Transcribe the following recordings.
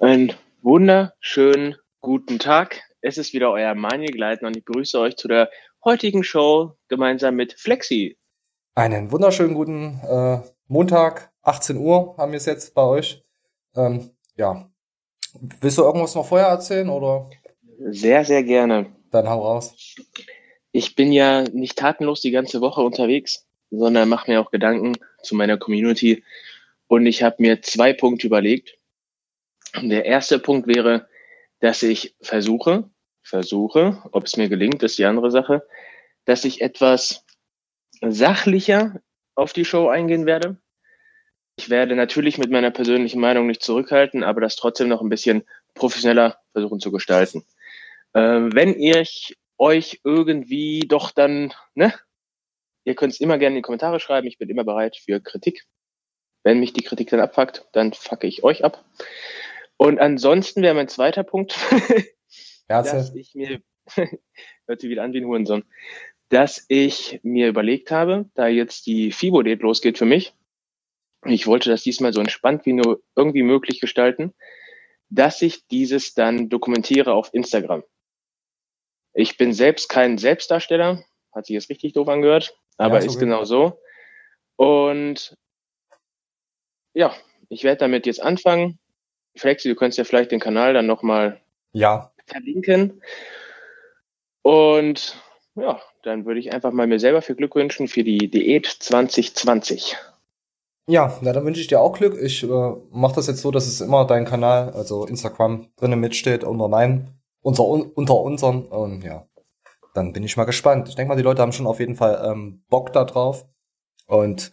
Einen wunderschönen guten Tag. Es ist wieder euer Manuel Gleitner und ich begrüße euch zu der heutigen Show gemeinsam mit Flexi. Einen wunderschönen guten äh, Montag, 18 Uhr haben wir es jetzt bei euch. Ähm, ja. Willst du irgendwas noch vorher erzählen oder? Sehr, sehr gerne. Dann hau raus. Ich bin ja nicht tatenlos die ganze Woche unterwegs, sondern mache mir auch Gedanken zu meiner Community. Und ich habe mir zwei Punkte überlegt. Der erste Punkt wäre, dass ich versuche, versuche, ob es mir gelingt, ist die andere Sache, dass ich etwas sachlicher auf die Show eingehen werde. Ich werde natürlich mit meiner persönlichen Meinung nicht zurückhalten, aber das trotzdem noch ein bisschen professioneller versuchen zu gestalten. Ähm, wenn ihr euch irgendwie doch dann, ne, ihr könnt es immer gerne in die Kommentare schreiben. Ich bin immer bereit für Kritik. Wenn mich die Kritik dann abfuckt, dann fucke ich euch ab. Und ansonsten wäre mein zweiter Punkt, dass ich mir, hört sich wieder an wie ein Hurensohn, dass ich mir überlegt habe, da jetzt die FIBO-Date losgeht für mich, ich wollte das diesmal so entspannt wie nur irgendwie möglich gestalten, dass ich dieses dann dokumentiere auf Instagram. Ich bin selbst kein Selbstdarsteller, hat sich jetzt richtig doof angehört, aber ja, ist genau so. Und ja, ich werde damit jetzt anfangen. Flexi, du könntest ja vielleicht den Kanal dann nochmal ja. verlinken. Und ja, dann würde ich einfach mal mir selber viel Glück wünschen für die Diät 2020. Ja, na, dann wünsche ich dir auch Glück. Ich äh, mache das jetzt so, dass es immer dein Kanal, also Instagram, drinnen mitsteht unter meinen, unter, unter unseren. Und ja, dann bin ich mal gespannt. Ich denke mal, die Leute haben schon auf jeden Fall ähm, Bock da drauf. Und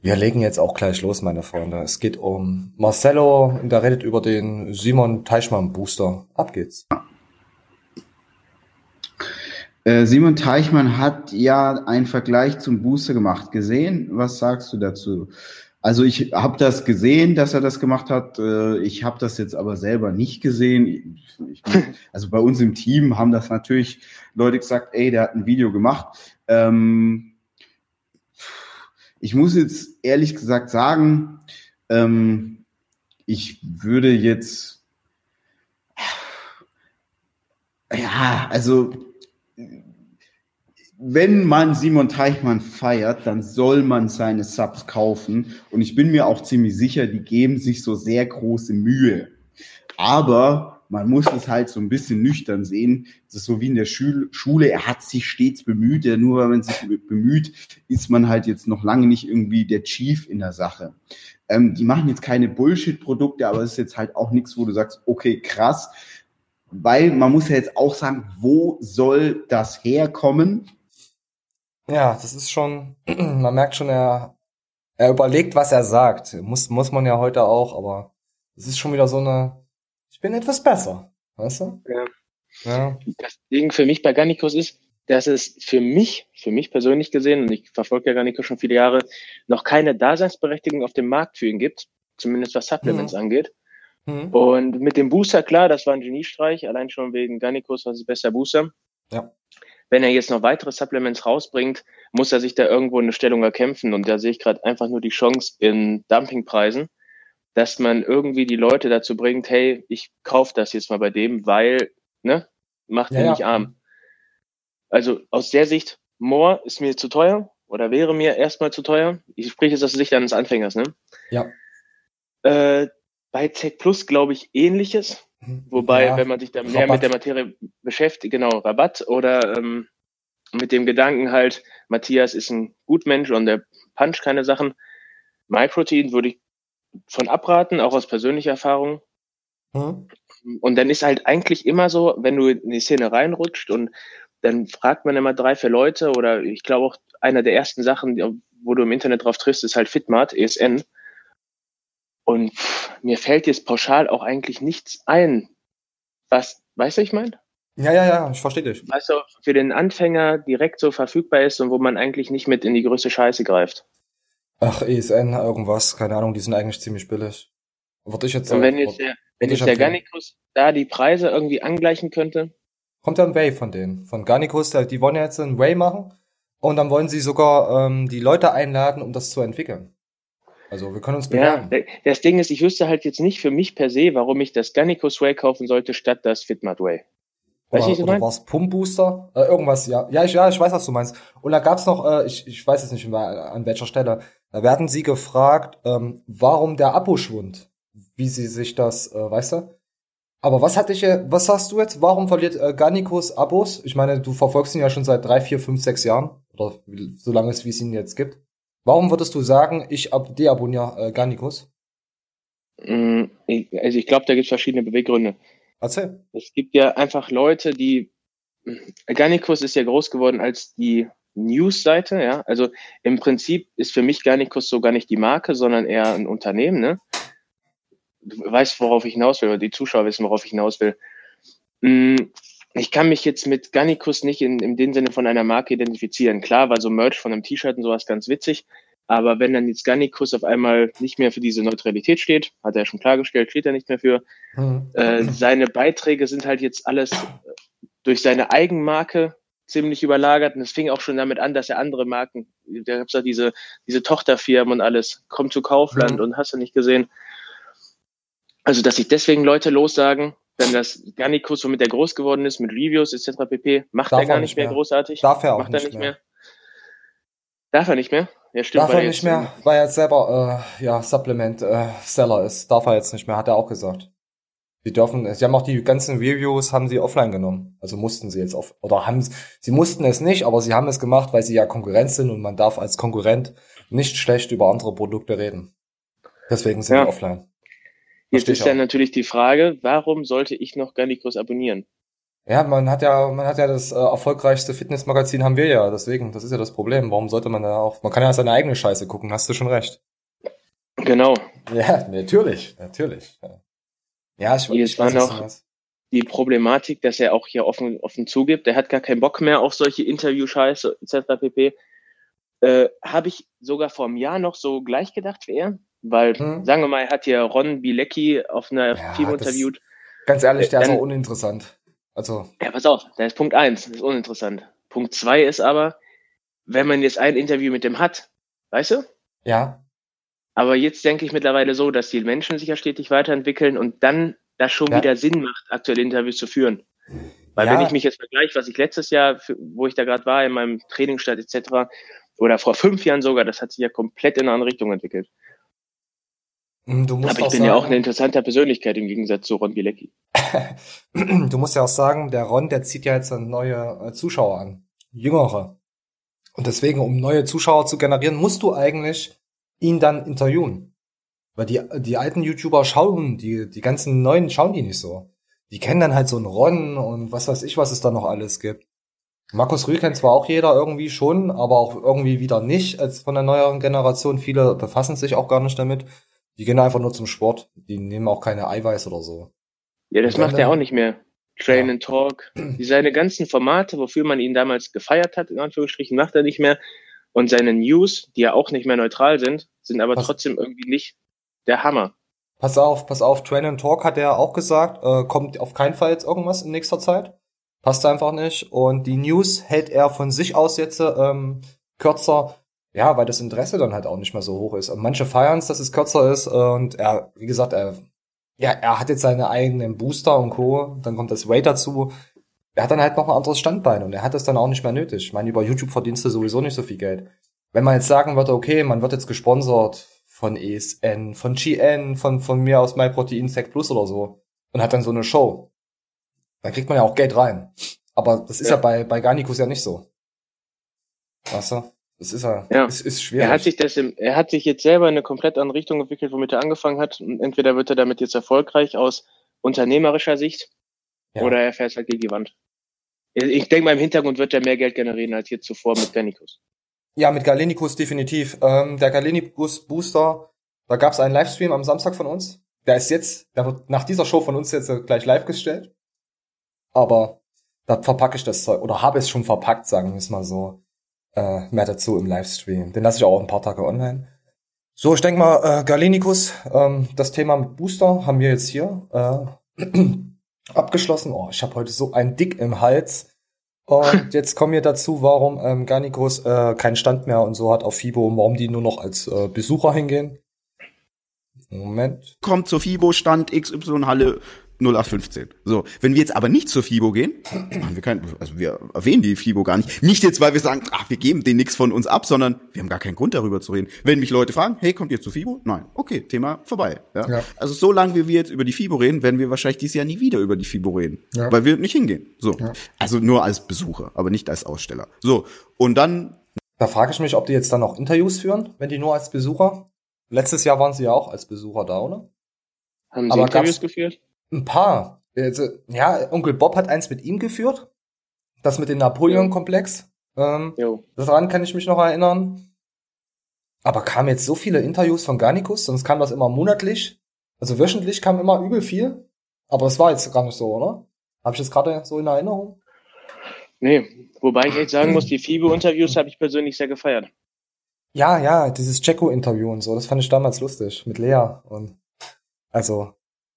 wir legen jetzt auch gleich los, meine Freunde. Es geht um Marcello, der redet über den Simon Teichmann Booster. Ab geht's. Äh, Simon Teichmann hat ja einen Vergleich zum Booster gemacht. Gesehen? Was sagst du dazu? Also ich habe das gesehen, dass er das gemacht hat. Äh, ich habe das jetzt aber selber nicht gesehen. Ich, also bei uns im Team haben das natürlich Leute gesagt, ey, der hat ein Video gemacht. Ähm, ich muss jetzt ehrlich gesagt sagen, ähm, ich würde jetzt, ja, also wenn man Simon Teichmann feiert, dann soll man seine Subs kaufen. Und ich bin mir auch ziemlich sicher, die geben sich so sehr große Mühe. Aber man muss es halt so ein bisschen nüchtern sehen. Das ist so wie in der Schule, er hat sich stets bemüht, ja, nur weil man sich bemüht, ist man halt jetzt noch lange nicht irgendwie der Chief in der Sache. Ähm, die machen jetzt keine Bullshit-Produkte, aber es ist jetzt halt auch nichts, wo du sagst, okay, krass, weil man muss ja jetzt auch sagen, wo soll das herkommen? Ja, das ist schon, man merkt schon, er, er überlegt, was er sagt. Muss, muss man ja heute auch, aber es ist schon wieder so eine, ich bin etwas besser, weißt du? Ja. ja. Das Ding für mich bei Garnicus ist, dass es für mich, für mich persönlich gesehen, und ich verfolge ja Garnicus schon viele Jahre, noch keine Daseinsberechtigung auf dem Markt für ihn gibt, zumindest was Supplements mhm. angeht. Mhm. Und mit dem Booster, klar, das war ein Geniestreich, allein schon wegen Garnicus, was ist besser Booster. Ja. Wenn er jetzt noch weitere Supplements rausbringt, muss er sich da irgendwo eine Stellung erkämpfen. Und da sehe ich gerade einfach nur die Chance in Dumpingpreisen dass man irgendwie die Leute dazu bringt, hey, ich kaufe das jetzt mal bei dem, weil, ne, macht ja, mich ja. arm. Also aus der Sicht, More ist mir zu teuer oder wäre mir erstmal zu teuer. Ich spreche jetzt aus der Sicht eines Anfängers, ne? Ja. Äh, bei Tech Plus glaube ich ähnliches. Mhm. Wobei, ja, wenn man sich da mehr Rabatt. mit der Materie beschäftigt, genau, Rabatt oder ähm, mit dem Gedanken halt, Matthias ist ein Gutmensch und der punch keine Sachen. MyProtein würde ich von abraten, auch aus persönlicher Erfahrung. Mhm. Und dann ist halt eigentlich immer so, wenn du in die Szene reinrutscht und dann fragt man immer drei, vier Leute oder ich glaube auch einer der ersten Sachen, wo du im Internet drauf triffst, ist halt Fitmart, ESN. Und mir fällt jetzt pauschal auch eigentlich nichts ein. Was, weißt du, ich meine? Ja, ja, ja, ich verstehe dich. Weißt du, für den Anfänger direkt so verfügbar ist und wo man eigentlich nicht mit in die größte Scheiße greift. Ach, ESN, irgendwas, keine Ahnung, die sind eigentlich ziemlich billig. Würde ich jetzt sagen. Und wenn jetzt der, wenn jetzt der Garnicus da die Preise irgendwie angleichen könnte? Kommt ja ein Way von denen. Von Garnicus, die wollen ja jetzt ein Way machen. Und dann wollen sie sogar ähm, die Leute einladen, um das zu entwickeln. Also wir können uns Ja, bewerben. das Ding ist, ich wüsste halt jetzt nicht für mich per se, warum ich das Gannicus Way kaufen sollte, statt das Fitmart Way. Ich oder oder war es Pump Booster? Äh, irgendwas, ja. Ja, ich, ja, ich weiß, was du meinst. Und da gab's noch, äh, ich, ich weiß jetzt nicht mehr, an welcher Stelle, da werden sie gefragt, ähm, warum der Aboschwund, wie sie sich das, äh, weißt du? Aber was hat dich, äh, was sagst du jetzt? Warum verliert äh, Garnicus Abos? Ich meine, du verfolgst ihn ja schon seit drei, vier, fünf, sechs Jahren. Oder so lange es, wie es ihn jetzt gibt. Warum würdest du sagen, ich ab deabonniere äh, Garnicus? Mm, ich- Also ich glaube, da gibt es verschiedene Beweggründe. Erzähl. Es gibt ja einfach Leute, die Garnicus ist ja groß geworden als die News-Seite, ja. Also im Prinzip ist für mich Garnicus so gar nicht die Marke, sondern eher ein Unternehmen, ne? Du weißt, worauf ich hinaus will, oder die Zuschauer wissen, worauf ich hinaus will. Mm, Ich kann mich jetzt mit Garnicus nicht in, in dem Sinne von einer Marke identifizieren. Klar, war so Merch von einem T-Shirt und sowas ganz witzig. Aber wenn dann jetzt Garnicus auf einmal nicht mehr für diese Neutralität steht, hat er ja schon klargestellt, steht er nicht mehr für, Hm. äh, seine Beiträge sind halt jetzt alles durch seine Eigenmarke ziemlich überlagert. Und es fing auch schon damit an, dass er andere Marken, da gab's ja diese, diese Tochterfirmen und alles, komm zu Kaufland Mhm. und hast du nicht gesehen. Also, dass sich deswegen Leute lossagen, wenn das Garnicus, womit er groß geworden ist, mit Reviews etc. pp., macht Darf er gar nicht mehr mehr. großartig. Darf er auch macht nicht er nicht mehr. mehr. Darf er nicht mehr? Ja, stimmt. Darf er nicht mehr, weil er jetzt selber äh, ja Supplement äh, Seller ist. Darf er jetzt nicht mehr, hat er auch gesagt. Sie dürfen, sie haben auch die ganzen Reviews haben sie offline genommen. Also mussten sie jetzt auf oder haben sie mussten es nicht, aber sie haben es gemacht, weil sie ja Konkurrenz sind und man darf als Konkurrent nicht schlecht über andere Produkte reden. Deswegen sind Ja. die offline. Jetzt Versteh ist ich dann auch. natürlich die Frage, warum sollte ich noch Garnicus abonnieren? Ja, man hat ja, man hat ja das äh, erfolgreichste Fitnessmagazin haben wir ja, deswegen, das ist ja das Problem. Warum sollte man da auch, man kann ja seine eigene Scheiße gucken, hast du schon recht. Genau. Ja, natürlich, natürlich. Ja, ja ich, ich war was noch- meinst. die Problematik, dass er auch hier offen, offen zugibt, er hat gar keinen Bock mehr auf solche Interview-Scheiße etc. pp. Äh, Habe ich sogar vor einem Jahr noch so gleich gedacht wie er, weil, Hm. sagen wir mal, er hat hier Ron Bilecki auf einer Ja, Team interviewt. Ganz ehrlich, der ist Dann- auch uninteressant. Also, Ja, pass auf, da ist Punkt eins, das ist uninteressant. Punkt zwei ist aber, wenn man jetzt ein Interview mit dem hat, weißt du? ja, Aber jetzt denke ich mittlerweile so, dass die Menschen sich ja stetig weiterentwickeln und dann das schon Ja. wieder Sinn macht, aktuelle Interviews zu führen. Weil Ja. wenn ich mich jetzt vergleiche, was ich letztes Jahr, wo ich da gerade war, in meinem Trainingsstart etc., oder vor fünf Jahren sogar, das hat sich ja komplett in eine andere Richtung entwickelt. mm, du musst Aber ich auch bin ja auch eine sagen, interessante Persönlichkeit im Gegensatz zu Ron Bilecki. du musst ja auch sagen, der Ron, der zieht ja jetzt neue äh, Zuschauer an. Jüngere. Und deswegen, um neue Zuschauer zu generieren, musst du eigentlich ihn dann interviewen. Weil die, die alten YouTuber schauen, die, die ganzen neuen schauen die nicht so. Die kennen dann halt so einen Ron und was weiß ich, was es da noch alles gibt. Markus Rühl kennt zwar auch jeder irgendwie schon, aber auch irgendwie wieder nicht, als von der neueren Generation. Viele befassen sich auch gar nicht damit. Die gehen einfach nur zum Sport. Die nehmen auch keine Eiweiß oder so. Ja, das macht er auch nicht mehr. Train Ja. and Talk. Seine ganzen Formate, wofür man ihn damals gefeiert hat, in Anführungsstrichen, macht er nicht mehr. Und seine News, die ja auch nicht mehr neutral sind, sind aber Was- trotzdem irgendwie nicht der Hammer. Pass auf, pass auf, Train and Talk hat er auch gesagt, äh, kommt auf keinen Fall jetzt irgendwas in nächster Zeit. Passt einfach nicht. Und die News hält er von sich aus jetzt ähm, kürzer, ja, weil das Interesse dann halt auch nicht mehr so hoch ist. Und manche feiern es, dass es kürzer ist. Und er, wie gesagt, er, ja, er hat jetzt seine eigenen Booster und Co. Dann kommt das Weight dazu. Er hat dann halt noch ein anderes Standbein und er hat das dann auch nicht mehr nötig. Ich meine, über YouTube verdienst du sowieso nicht so viel Geld. Wenn man jetzt sagen würde, okay, man wird jetzt gesponsert von ESN, von GN, von, von mir aus MyProtein Sec Plus oder so und hat dann so eine Show, dann kriegt man ja auch Geld rein. Aber das ist ja, Ja. bei, bei Garnicus ja nicht so. Weißt du? Das ist ja, Ja. es ist schwierig. Er hat sich das im, er hat sich jetzt selber in eine komplett andere Richtung entwickelt, womit er angefangen hat. Und entweder wird er damit jetzt erfolgreich aus unternehmerischer Sicht Ja. oder er fährt halt gegen die Wand. Ich- denke mal, im Hintergrund wird er mehr Geld generieren als jetzt zuvor mit Gannicus. Ja, mit Galenicus definitiv. Ähm, der Galenicus Booster, da gab es einen Livestream am Samstag von uns. Der ist jetzt, der wird nach dieser Show von uns jetzt gleich live gestellt. Aber da verpacke ich das Zeug, oder habe es schon verpackt, sagen wir es mal so. Äh, mehr dazu im Livestream. Den lasse ich auch ein paar Tage online. So, ich denke mal, äh, Galenicus, ähm, das Thema mit Booster haben wir jetzt hier äh, abgeschlossen. Oh, ich habe heute so ein Dick im Hals. Und jetzt kommen wir dazu, warum ähm, Garnicus äh, keinen Stand mehr und so hat auf FIBO und warum die nur noch als äh, Besucher hingehen. Moment. Kommt zur FIBO-Stand XY Halle 0815. So, wenn wir jetzt aber nicht zur FIBO gehen, machen wir kein, also wir erwähnen die FIBO gar nicht. Nicht jetzt, weil wir sagen, ach, wir geben denen nichts von uns ab, sondern wir haben gar keinen Grund darüber zu reden. Wenn mich Leute fragen, hey, kommt ihr zur FIBO? Nein. Okay, Thema vorbei. Ja? Ja. Also so lange wie wir jetzt über die FIBO reden, werden wir wahrscheinlich dieses Jahr nie wieder über die FIBO reden. Ja. Weil wir nicht hingehen. So. Ja. Also nur als Besucher, aber nicht als Aussteller. So. Und dann Da frage ich mich, ob die jetzt dann noch Interviews führen, wenn die nur als Besucher. Letztes Jahr waren sie ja auch als Besucher da, oder? Haben Sie Aber Interviews geführt? Ein paar. Also, ja, Onkel Bob hat eins mit ihm geführt. Das mit dem Napoleon-Komplex. Ähm, Jo. daran kann ich mich noch erinnern. Aber kamen jetzt so viele Interviews von Garnicus, sonst kam das immer monatlich. Also wöchentlich kam immer übel viel. Aber es war jetzt gar nicht so, oder? Habe ich das gerade so in Erinnerung? Nee, wobei ich echt sagen muss, die FIBO-Interviews habe ich persönlich sehr gefeiert. Ja, ja, dieses Jacko-Interview und so, das fand ich damals lustig mit Lea und also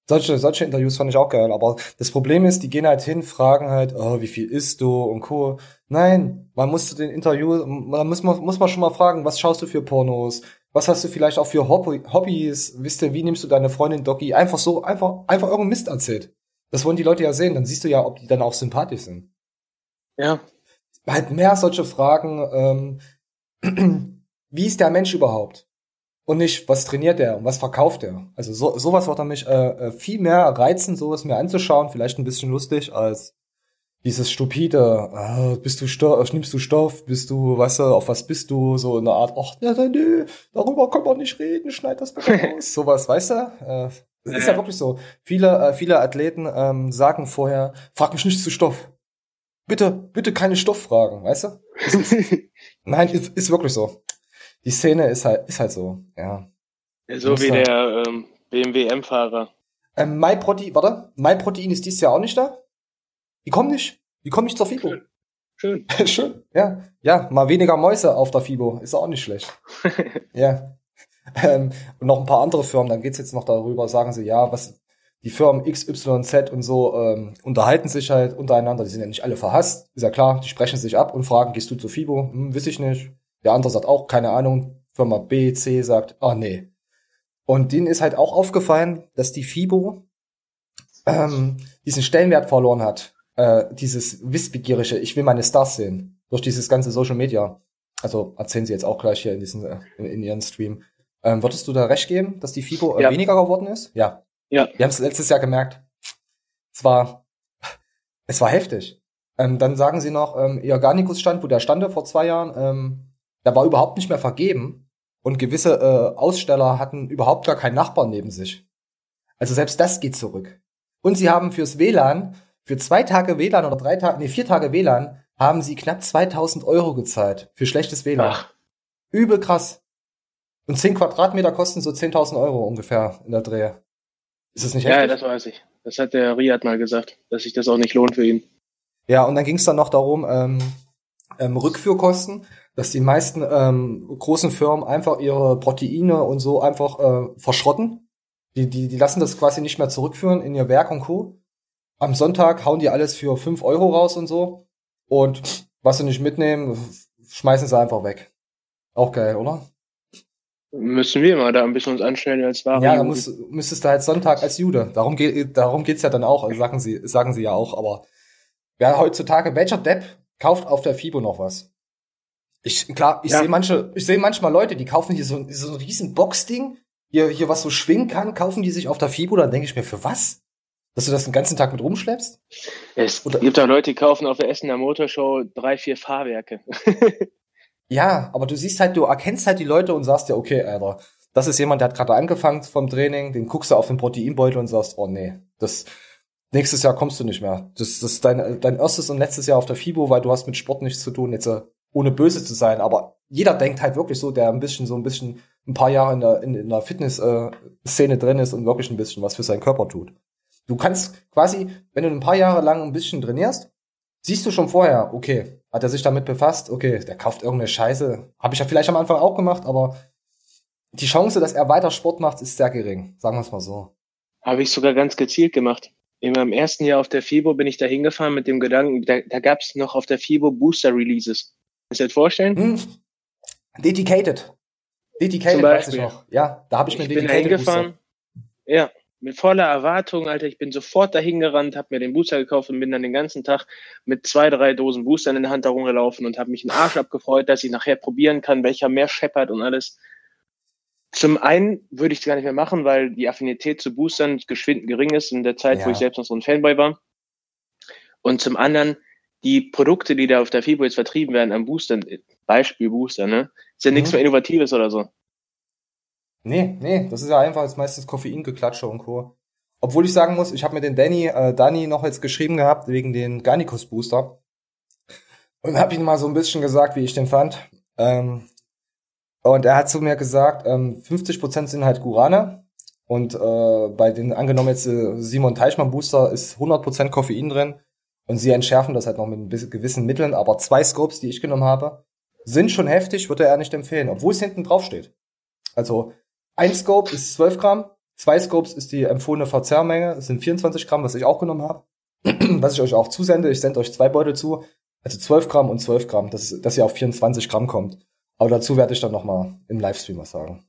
solche, solche Interviews fand ich auch geil, aber das Problem ist, die gehen halt hin, fragen halt, oh, wie viel isst du und Co. Nein, man muss zu den Interview, man muss, man muss man schon mal fragen, was schaust du für Pornos? Was hast du vielleicht auch für Hobby, Hobbys? Wisst ihr, wie nimmst du deine Freundin Doggy? Einfach so, einfach, einfach irgendeinen Mist erzählt. Das wollen die Leute ja sehen, dann siehst du ja, ob die dann auch sympathisch sind Ja, halt mehr solche Fragen, ähm, wie ist der Mensch überhaupt? Und nicht, was trainiert er und was verkauft er? Also so, sowas wird mich äh, äh, viel mehr reizen, sowas mir anzuschauen, vielleicht ein bisschen lustig, als dieses stupide, äh, bist du Stoff, nimmst du Stoff, bist du, weißt du, auf was bist du, so in der Art, ach, ja, nö, darüber kann man nicht reden, schneid das bitte raus. sowas, weißt du? Äh, das ist ja wirklich so. Viele, äh, viele Athleten ähm, sagen vorher, frag mich nicht zu Stoff. Bitte, bitte keine Stofffragen, weißt du? Ist, nein, ist, ist wirklich so. Die Szene ist halt, ist halt so, ja. so wie Muss der ähm, BMW M-Fahrer. Ähm, MyProtein, warte, MyProtein ist dieses Jahr auch nicht da? Die kommen nicht. Die kommen nicht zur FIBO. Schön. Schön, ja. Ja, mal weniger Mäuse auf der FIBO. Ist auch nicht schlecht. ja. Ähm, und noch ein paar andere Firmen, dann geht's jetzt noch darüber, sagen sie, ja, was die Firmen XYZ und so ähm, unterhalten sich halt untereinander, die sind ja nicht alle verhasst, ist ja klar, die sprechen sich ab und fragen, gehst du zur FIBO? Hm, weiß ich nicht. Der andere sagt auch, keine Ahnung. Firma B, C sagt, ah nee. Und denen ist halt auch aufgefallen, dass die FIBO ähm, diesen Stellenwert verloren hat. Äh, dieses Wissbegierige, ich will meine Stars sehen. Durch dieses ganze Social Media. Also erzählen sie jetzt auch gleich hier in, diesen, äh, in, in ihren Stream. Ähm, würdest du da recht geben, dass die FIBO äh, Ja. weniger geworden ist? Ja. Ja. Wir haben es letztes Jahr gemerkt. Es war, es war heftig. Ähm, dann sagen sie noch, ähm, ihr Garnicus-Stand, wo der stande vor zwei Jahren, ähm, der war überhaupt nicht mehr vergeben. Und gewisse äh, Aussteller hatten überhaupt gar keinen Nachbarn neben sich. Also selbst das geht zurück. Und sie haben fürs WLAN, für zwei Tage WLAN oder drei Tage, nee, vier Tage WLAN, haben sie knapp 2000 Euro gezahlt für schlechtes WLAN. Ach, Übel krass. Und 10 Quadratmeter kosten so 10.000 Euro ungefähr in der Dreh. Ist das nicht ja, heftig? das weiß ich. Das hat der Riyad mal gesagt, dass sich das auch nicht lohnt für ihn. Ja, und dann ging es dann noch darum, ähm, ähm, Rückführkosten, dass die meisten ähm, großen Firmen einfach ihre Proteine und so einfach äh, verschrotten. Die, die, die lassen das quasi nicht mehr zurückführen in ihr Werk und Co. Am Sonntag hauen die alles für 5 Euro raus und so. Und was sie nicht mitnehmen, schmeißen sie einfach weg. Auch geil, oder? Müssen wir mal da ein bisschen uns anstellen als wahre Ja, da Juden. muss, müsstest du halt Sonntag als Jude. Darum geht, darum geht's ja dann auch, also sagen sie, sagen sie ja auch. Aber wer heutzutage, welcher Depp kauft auf der FIBO noch was? Ich, klar, ich Ja. sehe manche, ich sehe manchmal Leute, die kaufen hier so, so ein riesen Boxding, hier, hier was so schwingen kann, kaufen die sich auf der FIBO, dann denke ich mir, für was? Dass du das den ganzen Tag mit rumschleppst? Es Oder- gibt auch Leute, die kaufen auf der Essener Motorshow drei, vier Fahrwerke. Ja, aber du siehst halt, du erkennst halt die Leute und sagst dir, okay, Alter, das ist jemand, der hat gerade angefangen vom Training, den guckst du auf den Proteinbeutel und sagst, oh nee, das nächstes Jahr kommst du nicht mehr. Das, das ist dein, dein erstes und letztes Jahr auf der FIBO, weil du hast mit Sport nichts zu tun, jetzt äh, ohne böse zu sein. Aber jeder denkt halt wirklich so, der ein bisschen so ein bisschen ein paar Jahre in der, in, in der Fitness-Szene drin ist und wirklich ein bisschen was für seinen Körper tut. Du kannst quasi, wenn du ein paar Jahre lang ein bisschen trainierst, siehst du schon vorher, okay, hat er sich damit befasst, okay, der kauft irgendeine Scheiße. Habe ich ja vielleicht am Anfang auch gemacht, aber die Chance, dass er weiter Sport macht, ist sehr gering. Sagen wir es mal so. Habe ich sogar ganz gezielt gemacht. In meinem ersten Jahr auf der FIBO bin ich da hingefahren mit dem Gedanken, da, da gab es noch auf der FIBO Booster Releases. Das vorstellen? Hm. Dedicated. Dedicated weiß ich noch. Ja, da habe ich mir Ich bin Dedicated hingefahren, Booster. Ja, mit voller Erwartung, Alter. Ich bin sofort dahin gerannt, habe mir den Booster gekauft und bin dann den ganzen Tag mit zwei, drei Dosen Boostern in der Hand herumgelaufen und habe mich einen Arsch abgefreut, dass ich nachher probieren kann, welcher mehr scheppert und alles. Zum einen würde ich es gar nicht mehr machen, weil die Affinität zu Boostern geschwind gering ist in der Zeit, Ja. wo ich selbst noch so ein Fanboy war. Und zum anderen, die Produkte, die da auf der FIBO jetzt vertrieben werden an Boostern, Beispiel Booster, ne, ist ja nichts Mhm. mehr Innovatives oder so. Nee, nee, das ist ja einfach jetzt meistens Koffeingeklatsche und Co. Obwohl ich sagen muss, ich habe mir den Danny, äh, Danny noch jetzt geschrieben gehabt wegen den Garnicus Booster. Und habe ihm mal so ein bisschen gesagt, wie ich den fand. Ähm, und er hat zu mir gesagt, ähm, 50% sind halt Gurane. Und äh, bei den angenommen jetzt äh, Simon Teichmann Booster ist 100% Koffein drin. Und sie entschärfen das halt noch mit gewissen Mitteln. Aber zwei Scopes, die ich genommen habe, sind schon heftig, würde er nicht empfehlen. Obwohl es hinten drauf steht. Also ein Scope ist 12 Gramm, zwei Scopes ist die empfohlene Verzehrmenge, das sind 24 Gramm, was ich auch genommen habe, was ich euch auch zusende. Ich sende euch zwei Beutel zu, also 12 Gramm und 12 Gramm, dass, dass ihr auf 24 Gramm kommt. Aber dazu werde ich dann nochmal im Livestream was sagen.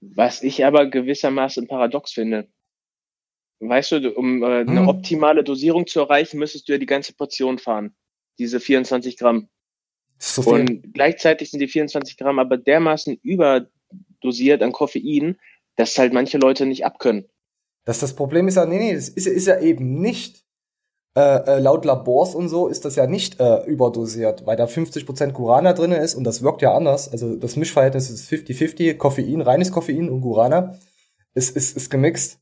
Was ich aber gewissermaßen paradox finde. Weißt du, um äh, eine Hm. optimale Dosierung zu erreichen, müsstest du ja die ganze Portion fahren. Diese 24 Gramm. So viel. Und gleichzeitig sind die 24 Gramm aber dermaßen überdosiert an Koffein, dass halt manche Leute nicht abkönnen. Das, das Problem ist ja, nee, nee, das ist, ja- ist ja eben nicht, äh, äh, laut Labors und so ist das ja nicht äh, überdosiert, weil da 50% Gurana drin ist und das wirkt ja anders. Also das Mischverhältnis ist 50-50, Koffein, reines Koffein und Gurana ist, ist, ist gemixt.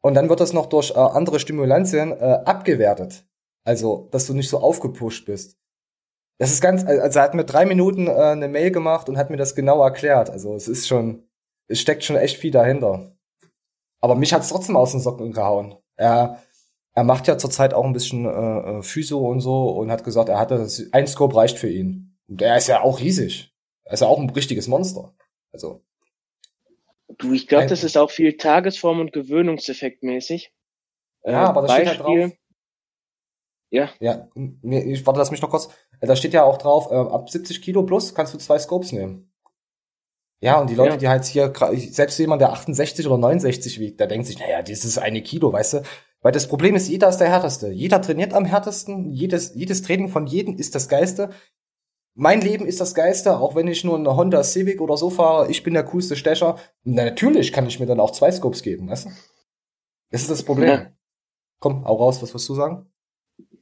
Und dann wird das noch durch äh, andere Stimulantien äh, abgewertet. Also, dass du nicht so aufgepusht bist. Das ist ganz, also er hat mir drei Minuten äh, eine Mail gemacht und hat mir das genau erklärt. Also es ist schon, es steckt schon echt viel dahinter. Aber mich hat's trotzdem aus den Socken gehauen. Er, er macht ja zurzeit auch ein bisschen äh, äh, Physio und so und hat gesagt, er hatte das, ein Scope reicht für ihn. Und er ist ja auch riesig. Er ist ja auch ein richtiges Monster. Also, Du, ich glaube, das ist auch viel Tagesform und Gewöhnungseffekt mäßig. Äh, Ja, aber das steht halt drauf. Ja, ja, nee, ich warte, lass mich noch kurz. Äh, Da steht ja auch drauf, äh, ab 70 Kilo plus kannst du zwei Scopes nehmen. Ja, und die Leute, Ja. die halt hier, selbst jemand, der 68 oder 69 wiegt, der denkt sich, naja, dieses eine Kilo, weißt du? Weil das Problem ist, jeder ist der Härteste. Jeder trainiert am härtesten. Jedes, jedes Training von jedem ist das Geilste. Mein Leben ist das Geilste, auch wenn ich nur eine Honda Civic oder so fahre. Ich bin der coolste Stecher. Na, natürlich kann ich mir dann auch zwei Scopes geben, weißt du? Das ist das Problem. Ja. Komm, hau raus, was wirst du sagen?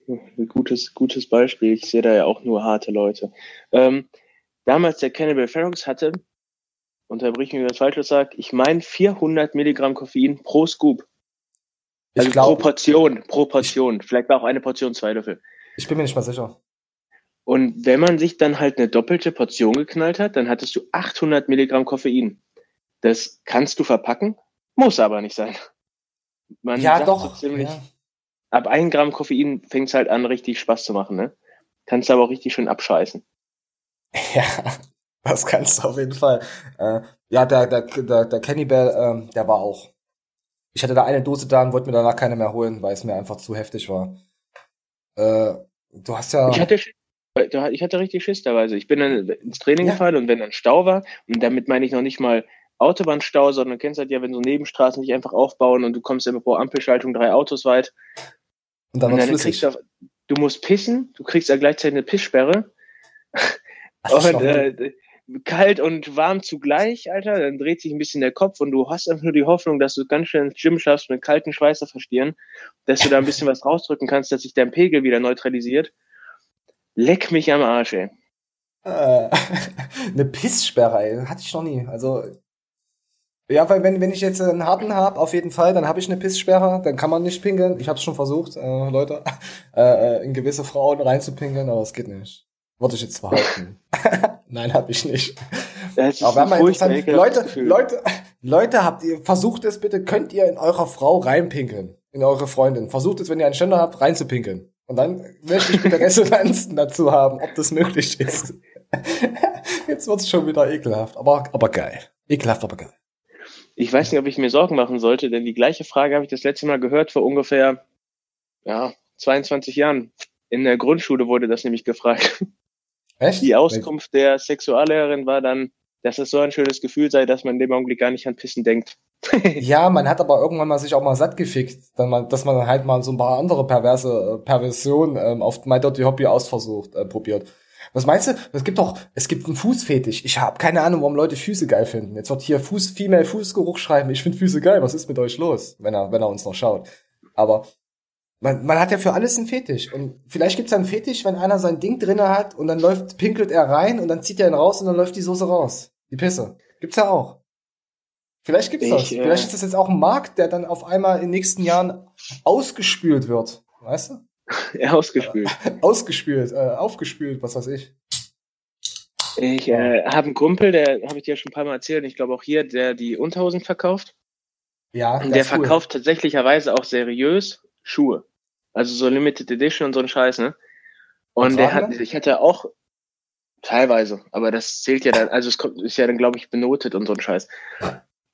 ein gutes, gutes Beispiel. Ich sehe da ja auch nur harte Leute. Ähm, damals der Cannibal Ferox hatte, unterbrich mich, wenn ich Falsches sage, ich meine 400 Milligramm Koffein pro Scoop. Also pro glaube, Portion, pro Portion. Vielleicht war auch eine Portion zwei Löffel. ich bin mir nicht mal sicher. Und wenn man sich dann halt eine doppelte Portion geknallt hat, dann hattest du 800 Milligramm Koffein. Das kannst du verpacken, muss aber nicht sein. Man ja, sagt doch. so ziemlich, ja. ab ein Gramm Koffein fängt es halt an, richtig Spaß zu machen, ne? Kannst aber auch richtig schön abscheißen. Ja, das kannst du auf jeden Fall. Äh, ja, der, der, der, der Cannibal, ähm, der war auch. Ich hatte da eine Dose da und wollte mir danach keine mehr holen, weil es mir einfach zu heftig war. Äh, du hast ja. Ich hatte da- ich hatte richtig Schiss dabei. Ich bin dann ins Training Ja. gefallen und wenn dann Stau war, und damit meine ich noch nicht mal Autobahnstau, sondern du kennst halt ja, wenn so Nebenstraßen sich einfach aufbauen und du kommst immer pro Ampelschaltung drei Autos weit und dann und dann kriegst du, auf, du musst pissen, du kriegst ja gleichzeitig eine Pisssperre und äh, kalt und warm zugleich, Alter, dann dreht sich ein bisschen der Kopf und du hast einfach nur die Hoffnung, dass du es ganz schnell ins Gym schaffst, mit kalten Schweißer verstieren, dass du da ein bisschen was rausdrücken kannst, dass sich dein Pegel wieder neutralisiert. Leck mich am Arsch, ey. Äh, eine Pisssperre, ey. Hatte ich noch nie. Also. Ja, weil wenn, wenn ich jetzt einen harten habe, auf jeden Fall, dann habe ich eine Pisssperre, dann kann man nicht pinkeln. Ich habe es schon versucht, äh, Leute, äh, in gewisse Frauen reinzupinkeln, aber es geht nicht. Würde ich jetzt behaupten. Nein, habe ich nicht. Das ist Aber wäre mal interessant. Leute. Leute, Leute, habt ihr, versucht es bitte, könnt ihr in eurer Frau reinpinkeln? In eure Freundin. Versucht es, wenn ihr einen Ständer habt, reinzupinkeln. Und dann möchte ich bitte Resonanzen dazu haben, ob das möglich ist. Jetzt wird's schon wieder ekelhaft, aber, aber geil. Ekelhaft, aber geil. Ich weiß nicht, ob ich mir Sorgen machen sollte, denn die gleiche Frage habe ich das letzte Mal gehört vor ungefähr ja, 22 Jahren. In der Grundschule wurde das nämlich gefragt. Echt? Die Auskunft der Sexuallehrerin war dann, dass es so ein schönes Gefühl sei, dass man in dem Augenblick gar nicht an Pissen denkt. ja, man hat aber irgendwann mal sich auch mal satt gefickt, dann mal, dass man halt mal so ein paar andere perverse äh, Perversionen ähm, auf My Dirty Hobby ausversucht, äh, probiert. Was meinst du? Es gibt doch, es gibt einen Fußfetisch. Ich habe keine Ahnung, warum Leute Füße geil finden. Jetzt wird hier Fuß, Female Fußgeruch schreiben. Ich finde Füße geil. Was ist mit euch los, wenn er, wenn er uns noch schaut? Aber man, man hat ja für alles einen Fetisch. Und vielleicht gibt's ja einen Fetisch, wenn einer sein Ding drinne hat und dann läuft, pinkelt er rein und dann zieht er ihn raus und dann läuft die Soße raus. Die Pisse. Gibt's ja auch. Vielleicht gibt's ich, das. Äh, Vielleicht ist das jetzt auch ein Markt, der dann auf einmal in den nächsten Jahren ausgespült wird. Weißt du? Ja, ausgespült. ausgespült, äh, aufgespült, was weiß ich. Ich äh, habe einen Kumpel, der habe ich dir schon ein paar Mal erzählt, ich glaube auch hier, der die Unterhosen verkauft. Ja. Und der verkauft cool. tatsächlicherweise auch seriös Schuhe. Also so Limited Edition und so ein Scheiß, ne? Und, und der hat, ich hatte auch teilweise, aber das zählt ja dann, also es kommt, ist ja dann, glaube ich, benotet und so ein Scheiß.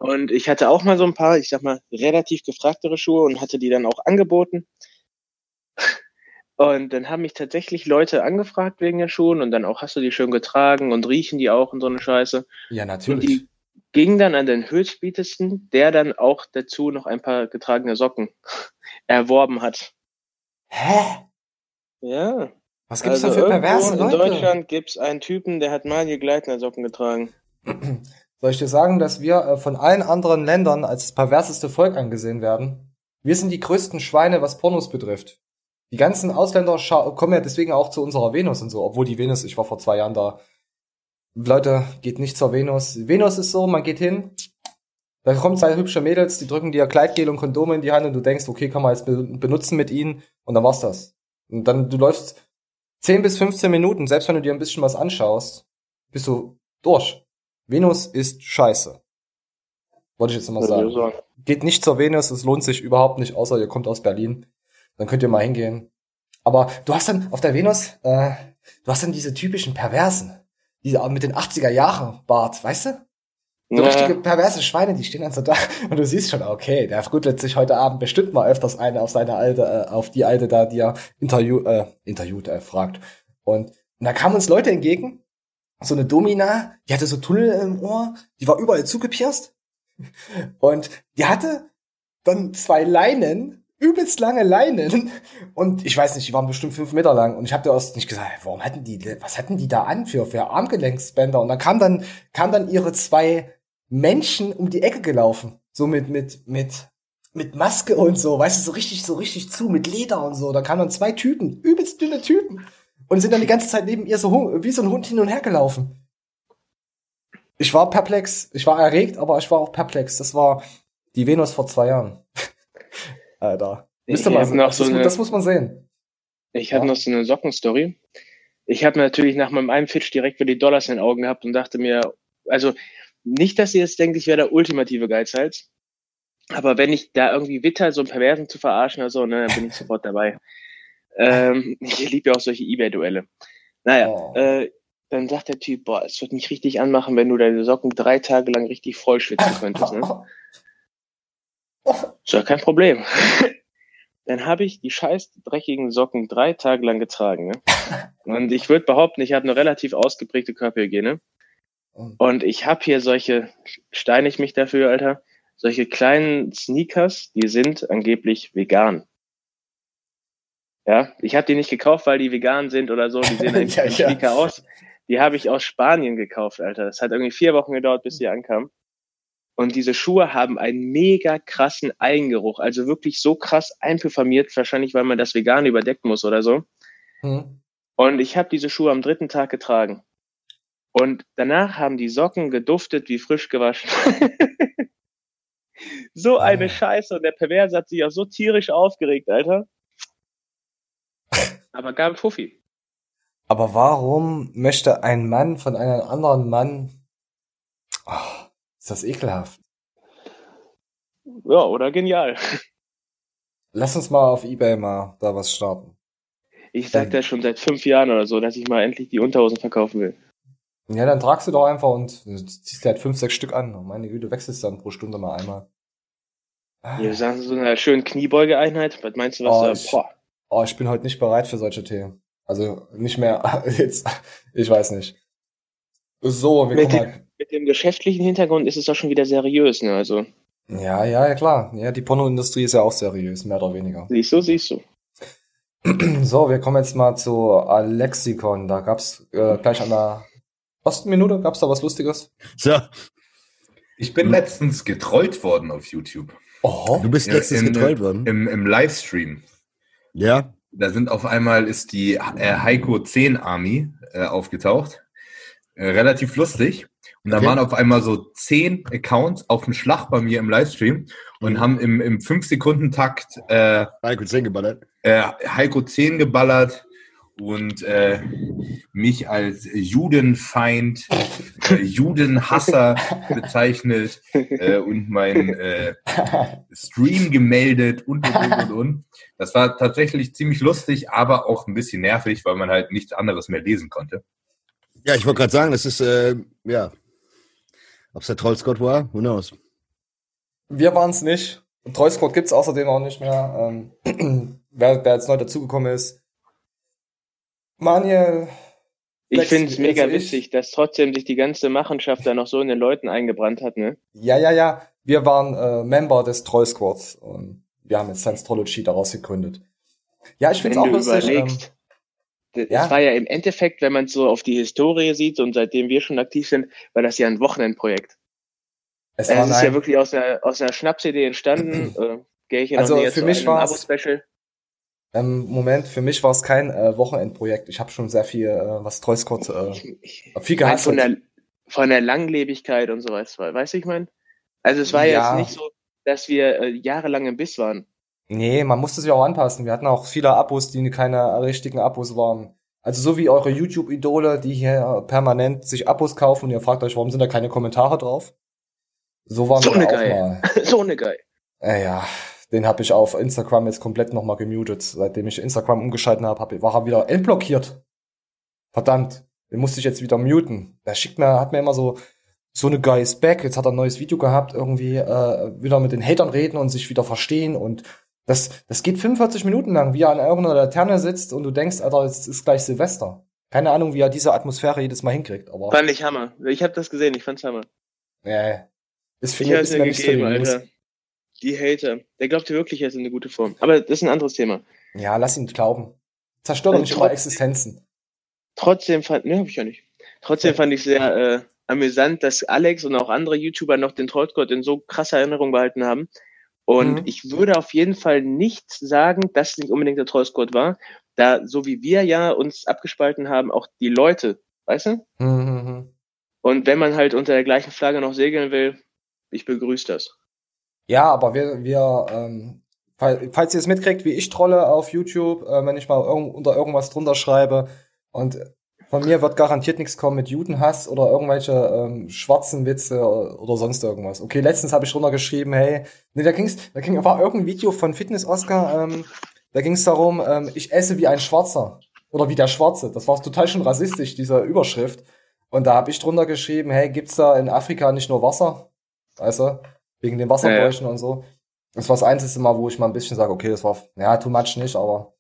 Und ich hatte auch mal so ein paar, ich sag mal, relativ gefragtere Schuhe und hatte die dann auch angeboten. Und dann haben mich tatsächlich Leute angefragt wegen der Schuhe und dann auch, hast du die schön getragen und riechen die auch und so eine Scheiße. Ja, natürlich. Und die ging dann an den höchstbietesten, der dann auch dazu noch ein paar getragene Socken erworben hat. Hä? Ja. Was gibt's also da für perverse Leute? In Deutschland gibt's einen Typen, der hat Manuel Gleitner Socken getragen. Soll ich dir sagen, dass wir äh, von allen anderen Ländern als das perverseste Volk angesehen werden? Wir sind die größten Schweine, was Pornos betrifft. Die ganzen Ausländer kommen ja deswegen auch zu unserer Venus und so, obwohl die Venus, ich war vor zwei Jahren da. Leute, geht nicht zur Venus. Venus ist so, man geht hin, da kommen zwei hübsche Mädels, die drücken dir Kleidgel und Kondome in die Hand und du denkst, okay, kann man jetzt benutzen mit ihnen und dann war's das. Und dann, du läufst 10 bis 15 Minuten, selbst wenn du dir ein bisschen was anschaust, bist du durch. Venus ist scheiße. Wollte ich jetzt nochmal sagen. sagen. Geht nicht zur Venus, es lohnt sich überhaupt nicht, außer ihr kommt aus Berlin. Dann könnt ihr mal hingehen. Aber du hast dann auf der Venus, äh, du hast dann diese typischen Perversen. Diese mit den 80er Jahre Bart, weißt du? So richtige perverse Schweine, die stehen dann so da und du siehst schon, okay, der rüttelt sich heute Abend bestimmt mal öfters eine auf seine alte, äh, auf die alte da, die er interview, äh, interviewt, äh, fragt. Und, und da kamen uns Leute entgegen, so eine Domina, die hatte so Tunnel im Ohr, die war überall zugepierst. Und die hatte dann zwei Leinen, übelst lange Leinen. Und ich weiß nicht, die waren bestimmt fünf Meter lang. Und ich habe dir erst nicht gesagt, warum hatten die, was hatten die da an für, für Armgelenksbänder? Und dann kam dann, kam dann ihre zwei Menschen um die Ecke gelaufen. So mit, mit, mit, mit Maske und so, weißt du, so richtig, so richtig zu, mit Leder und so. Da kamen dann zwei Typen, übelst dünne Typen und sind dann die ganze Zeit neben ihr so wie so ein Hund hin und her gelaufen. Ich war perplex, ich war erregt, aber ich war auch perplex. Das war die Venus vor zwei Jahren. Alter. Müsste sehen. Das, so eine, das muss man sehen. Ich habe ja. noch so eine Sockenstory. Ich habe natürlich nach meinem einen Fitch direkt wieder die Dollars in den Augen gehabt und dachte mir, also nicht, dass ihr jetzt denkt, ich wäre der ultimative Geizhals. Aber wenn ich da irgendwie witter, so ein Perversen zu verarschen oder so, ne, dann bin ich sofort dabei. Ähm, ich liebe ja auch solche Ebay-Duelle. Naja, oh. äh, dann sagt der Typ, boah, es wird mich richtig anmachen, wenn du deine Socken drei Tage lang richtig voll schwitzen könntest. Ne? Ist ja kein Problem. dann habe ich die scheiß dreckigen Socken drei Tage lang getragen. Ne? Und ich würde behaupten, ich habe eine relativ ausgeprägte Körperhygiene. Und ich habe hier solche, steine ich mich dafür, Alter, solche kleinen Sneakers, die sind angeblich vegan. Ja, ich habe die nicht gekauft, weil die vegan sind oder so. Die sehen eigentlich ja, ja. aus. Die habe ich aus Spanien gekauft, Alter. Das hat irgendwie vier Wochen gedauert, bis sie ankamen. Und diese Schuhe haben einen mega krassen Eigengeruch. Also wirklich so krass einparfümiert, wahrscheinlich, weil man das vegan überdecken muss oder so. Hm. Und ich habe diese Schuhe am dritten Tag getragen. Und danach haben die Socken geduftet wie frisch gewaschen. so eine ah. Scheiße. Und der Perverse hat sich auch so tierisch aufgeregt, Alter. Aber gab Fuffi. Aber warum möchte ein Mann von einem anderen Mann. Oh, ist das ekelhaft. Ja, oder genial. Lass uns mal auf Ebay mal da was starten. Ich sag das schon seit fünf Jahren oder so, dass ich mal endlich die Unterhosen verkaufen will. Ja, dann tragst du doch einfach und ziehst dir halt fünf, sechs Stück an. Meine Güte, wechselst dann pro Stunde mal einmal. Ja, sagen so eine schöne Kniebeugeeinheit. Was meinst du, was oh, da, boah. Oh, ich bin heute nicht bereit für solche Themen. Also nicht mehr jetzt, ich weiß nicht. So, wir mit, dem, halt. mit dem geschäftlichen Hintergrund ist es doch schon wieder seriös, ne? Also. Ja, ja, ja, klar. Ja, die Pornoindustrie ist ja auch seriös, mehr oder weniger. Siehst du, siehst du. So, wir kommen jetzt mal zu Alexikon. Da gab's äh, gleich an der ersten Minute, gab's da was Lustiges? So, Ich bin letztens getrollt worden auf YouTube. Oh, du bist letztens im- getrollt worden. Im, Im Livestream. Ja. Da sind auf einmal ist die äh, Heiko 10 Army äh, aufgetaucht. Äh, relativ lustig. Und da Okay. waren auf einmal so zehn Accounts auf dem Schlag bei mir im Livestream und Mhm. haben im, im 5-Sekunden-Takt äh, Michael 10 geballert. äh, Heiko 10 geballert und äh, mich als Judenfeind, äh, Judenhasser bezeichnet äh, und mein äh, Stream gemeldet und und und und. Das war tatsächlich ziemlich lustig, aber auch ein bisschen nervig, weil man halt nichts anderes mehr lesen konnte. Ja, ich wollte gerade sagen, das ist, äh, ja. Ob es der Trollscott war, who knows. wir waren's nicht. Trollsquad gibt's außerdem auch nicht mehr. Ähm, wer, wer jetzt neu dazugekommen ist. Manuel, Ich finde es mega witzig, dass trotzdem sich die ganze Machenschaft da noch so in den Leuten eingebrannt hat, ne? ja, ja, ja, wir waren äh, Member des Trollsquads und wir haben jetzt Science Trology daraus gegründet. Ja, ich Wenn find's auch lustig. Ähm, überlegst, das ja. war ja im Endeffekt, wenn man so auf die Historie sieht und seitdem wir schon aktiv sind, war das ja ein Wochenendprojekt. es Es war ist ja wirklich aus einer, aus einer Schnapsidee entstanden. äh, Gehe ich hier Also für mich war's- Abo-Special. Ähm, Moment, für mich war es kein äh, Wochenendprojekt. Ich habe schon sehr viel, äh, was Trollsquad, äh, viel gehasst. von der, von der Langlebigkeit und sowas, weißt du, ich meine? Also es war Ja. jetzt nicht so, dass wir äh, jahrelang im Biss waren. Nee, man musste sich auch anpassen. Wir hatten auch viele Abos, die keine richtigen Abos waren. Also so wie eure YouTube-Idole, die hier permanent sich Abos kaufen und ihr fragt euch, warum sind da keine Kommentare drauf? So waren So wir eine auch geil. mal. so eine geil. Äh, ja, den habe ich auf Instagram jetzt komplett nochmal gemutet. Seitdem ich Instagram umgeschalten habe, hab, war er wieder entblockiert. Verdammt, den musste ich jetzt wieder muten. Der schickt mir, hat mir immer so so eine Guys back. Jetzt hat er ein neues Video gehabt, irgendwie äh, wieder mit den Hatern reden und sich wieder verstehen und das, das geht 45 Minuten lang, wie er an irgendeiner Laterne sitzt und du denkst, Alter, es ist gleich Silvester. Keine Ahnung, wie er diese Atmosphäre jedes Mal hinkriegt, aber Fand ich Hammer. Ich habe das gesehen, ich fand's Hammer. äh, ist, hab's ist mir nicht gegeben. Alter. Die Hater. Der glaubt ja wirklich, er ist in eine gute Form. Aber das ist ein anderes Thema. Ja, lass ihn glauben. Zerstört Und nicht trotzdem- Existenzen. Trotzdem fand, ne, hab ich ja nicht. Trotzdem fand ich sehr äh, amüsant, dass Alex und auch andere YouTuber noch den Trollscott in so krasser Erinnerung behalten haben. Und Mhm. ich würde auf jeden Fall nicht sagen, dass es nicht unbedingt der Trollscott war, da so wie wir ja uns abgespalten haben, auch die Leute, weißt du? Hm, hm, hm. Und wenn man halt unter der gleichen Flagge noch segeln will, ich begrüße das. Ja, aber wir, wir ähm, fall- falls ihr es mitkriegt, wie ich trolle auf YouTube, äh, wenn ich mal irgend, unter irgendwas drunter schreibe und von mir wird garantiert nichts kommen mit Judenhass oder irgendwelche ähm, schwarzen Witze oder sonst irgendwas. Okay, letztens habe ich runtergeschrieben, hey, nee, da ging's, da ging war irgendein Video von Fitness Oscar, ähm, da ging's darum, ähm, ich esse wie ein Schwarzer oder wie der Schwarze. Das war total schon rassistisch, diese Überschrift. Und da habe ich drunter geschrieben, hey, gibt's da in Afrika nicht nur Wasser? Weißt du? Wegen den Wasserbräuchen und so. Das war das einzige Mal, wo ich mal ein bisschen sage, okay, das war, ja, too much nicht, aber,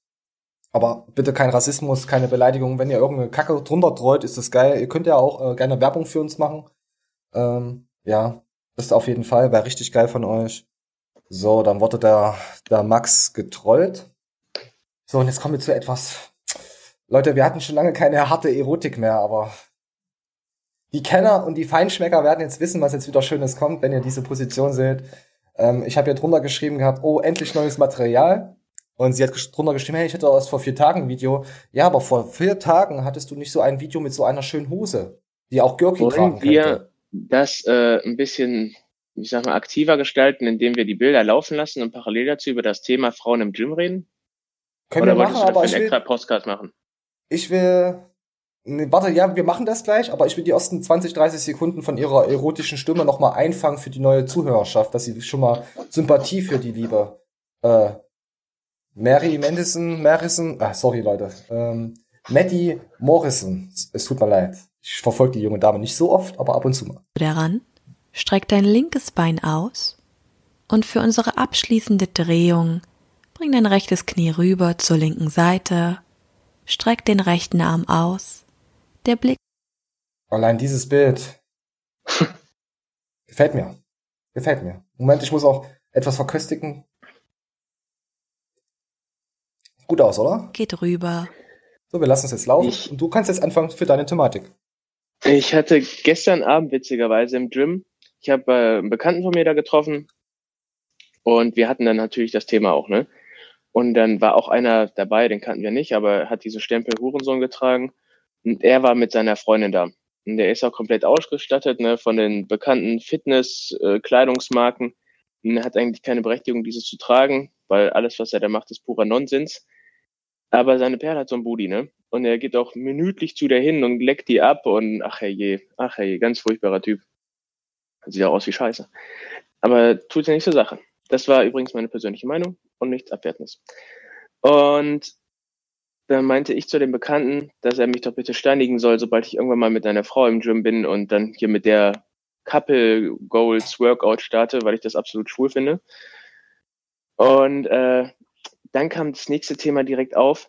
aber bitte kein Rassismus, keine Beleidigung. Wenn ihr irgendeine Kacke drunter treut, ist das geil. Ihr könnt ja auch äh, gerne Werbung für uns machen. Ähm, ja, das ist auf jeden Fall, wäre richtig geil von euch. So, dann wurde der, der Max getrollt. So, und jetzt kommen wir zu etwas. Leute, wir hatten schon lange keine harte Erotik mehr, aber die Kenner und die Feinschmecker werden jetzt wissen, was jetzt wieder Schönes kommt, wenn ihr diese Position seht. Ähm, ich habe hier drunter geschrieben gehabt, oh, endlich neues Material. Und sie hat drunter geschrieben, hey, ich hatte erst vor vier Tagen ein Video. Ja, aber vor vier Tagen hattest du nicht so ein Video mit so einer schönen Hose, die auch Gürki tragen Wollen könnte. wir das äh, ein bisschen, ich sag mal, aktiver gestalten, indem wir die Bilder laufen lassen und parallel dazu über das Thema Frauen im Gym reden? Können Oder wir wolltest machen, du aber einen extra Podcast machen? ich will, nee, warte, ja, wir machen das gleich, aber ich will die ersten 20, 30 Sekunden von ihrer erotischen Stimme nochmal einfangen für die neue Zuhörerschaft, dass sie schon mal Sympathie für die liebe, äh, Mary Mendison, Marison, ah, sorry Leute, ähm, Maddie Morrison, es, es tut mir leid. Ich verfolge die junge Dame nicht so oft, aber ab und zu mal. daran, streck dein linkes Bein aus und für unsere abschließende Drehung bring dein rechtes Knie rüber zur linken Seite, streck den rechten Arm aus, der Blick Allein dieses Bild gefällt mir. Gefällt mir. Moment, ich muss auch etwas verköstigen. Gut aus, oder? Geht rüber. So, wir lassen es jetzt laufen. Ich- und du kannst jetzt anfangen für deine Thematik. Ich hatte gestern Abend witzigerweise im Gym, ich habe äh, einen Bekannten von mir da getroffen und wir hatten dann natürlich das Thema auch, ne? Und dann war auch einer dabei, den kannten wir nicht, aber er hat diesen Stempel Hurensohn getragen und er war mit seiner Freundin da. Und der ist auch komplett ausgestattet, ne, von den bekannten Fitness-Kleidungsmarken. Und er hat eigentlich keine Berechtigung, dieses zu tragen, weil alles, was er da macht, ist purer Nonsens. Aber seine Perle hat so ein Booty, ne? Und er geht auch minütlich zu der hin und leckt die ab und ach herrje, ach herrje, ganz furchtbarer Typ. Sieht auch aus wie Scheiße. Aber tut ja nicht zur Sache. Das war übrigens meine persönliche Meinung und nichts Abwertendes. Und dann meinte ich zu dem Bekannten, dass er mich doch bitte steinigen soll, sobald ich irgendwann mal mit einer Frau im Gym bin und dann hier mit der Couple Goals Workout starte, weil ich das absolut schwul finde. Und äh, dann kam das nächste Thema direkt auf,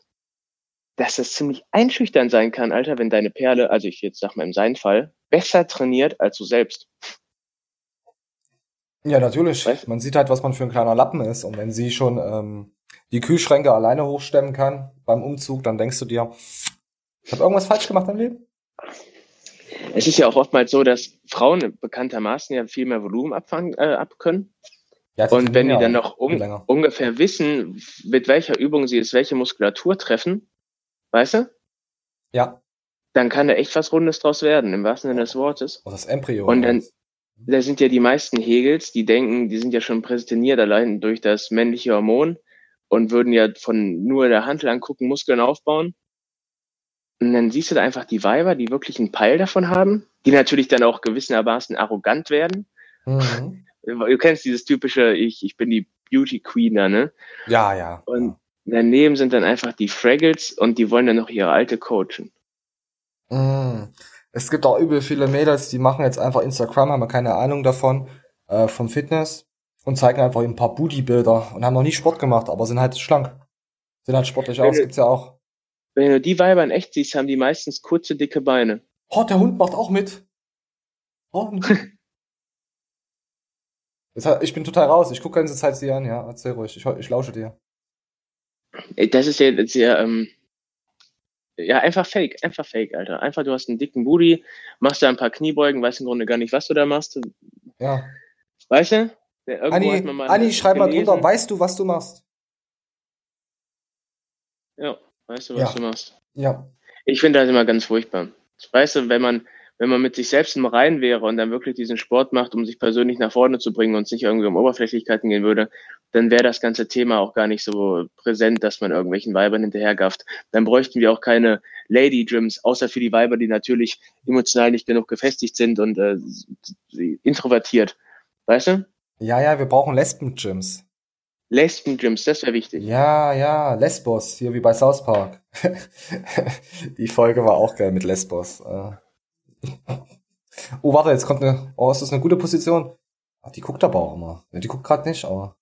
dass das ziemlich einschüchtern sein kann, Alter, wenn deine Perle, also ich jetzt sag mal in seinem Fall, besser trainiert als du selbst. Ja, natürlich. Weißt- Man sieht halt, was man für ein kleiner Lappen ist. Und wenn sie schon ähm, die Kühlschränke alleine hochstemmen kann beim Umzug, dann denkst du dir, ich habe irgendwas falsch gemacht im Leben? Es ist ja auch oftmals so, dass Frauen bekanntermaßen ja viel mehr Volumen abfangen, äh, abkönnen. Ja, Und wenn die dann noch um, länger. ungefähr wissen, mit welcher Übung sie jetzt welche Muskulatur treffen, weißt du, Ja, dann kann da echt was Rundes draus werden, im wahrsten Sinne des Wortes. und das Embryo. Und dann, da sind ja die meisten Hegels, die denken, die sind ja schon prädestiniert allein durch das männliche Hormon und würden ja von nur der Handel angucken, Muskeln aufbauen. Und dann siehst du da einfach die Weiber, die wirklich einen Peil davon haben, die natürlich dann auch gewissermaßen arrogant werden. Mhm. Du kennst dieses typische, ich, ich bin die Beauty Queen da, ne? Ja, ja. Und daneben sind dann einfach die Fraggles und die wollen dann noch ihre alte coachen. Mm. Es gibt auch übel viele Mädels, die machen jetzt einfach Instagram, haben keine Ahnung davon, äh, vom Fitness und zeigen einfach ein paar Booty-Bilder und haben noch nie Sport gemacht, aber sind halt schlank. Sehen halt sportlich aus, gibt's ja auch. Wenn du die Weiber in echt siehst, haben die meistens kurze, dicke Beine. Oh, der Hund macht auch mit. Oh. Ich bin total raus. Ich gucke ganze Zeit sie an, ja. Erzähl ruhig. Ich, ich lausche dir. Das ist ja jetzt ja, ähm, ja, einfach fake, einfach fake, Alter. Einfach, du hast einen dicken Booty, machst da ein paar Kniebeugen, weißt im Grunde gar nicht, was du da machst. Ja. Weißt du? Ja, irgendwo Anni, Anni, schreib mal drunter. Weißt du, was du machst? Ja, weißt du, was Ja. du machst. Ja. Ich finde das immer ganz furchtbar. Weißt du, wenn man, wenn man mit sich selbst im Rein wäre und dann wirklich diesen Sport macht, um sich persönlich nach vorne zu bringen und es nicht irgendwie um Oberflächlichkeiten gehen würde, dann wäre das ganze Thema auch gar nicht so präsent, dass man irgendwelchen Weibern hinterhergafft. Dann bräuchten wir auch keine Lady Gyms, außer für die Weiber, die natürlich emotional nicht genug gefestigt sind und äh, introvertiert. Weißt du? Ja, ja, wir brauchen Lesben-Gyms. Lesben Gyms, das wäre wichtig. Ja, ja, Lesbos, hier wie bei South Park. Die Folge war auch geil mit Lesbos. äh. Oh, warte, jetzt kommt eine. Oh, ist das eine gute Position? Ach, die guckt aber auch immer. Die guckt gerade nicht, aber.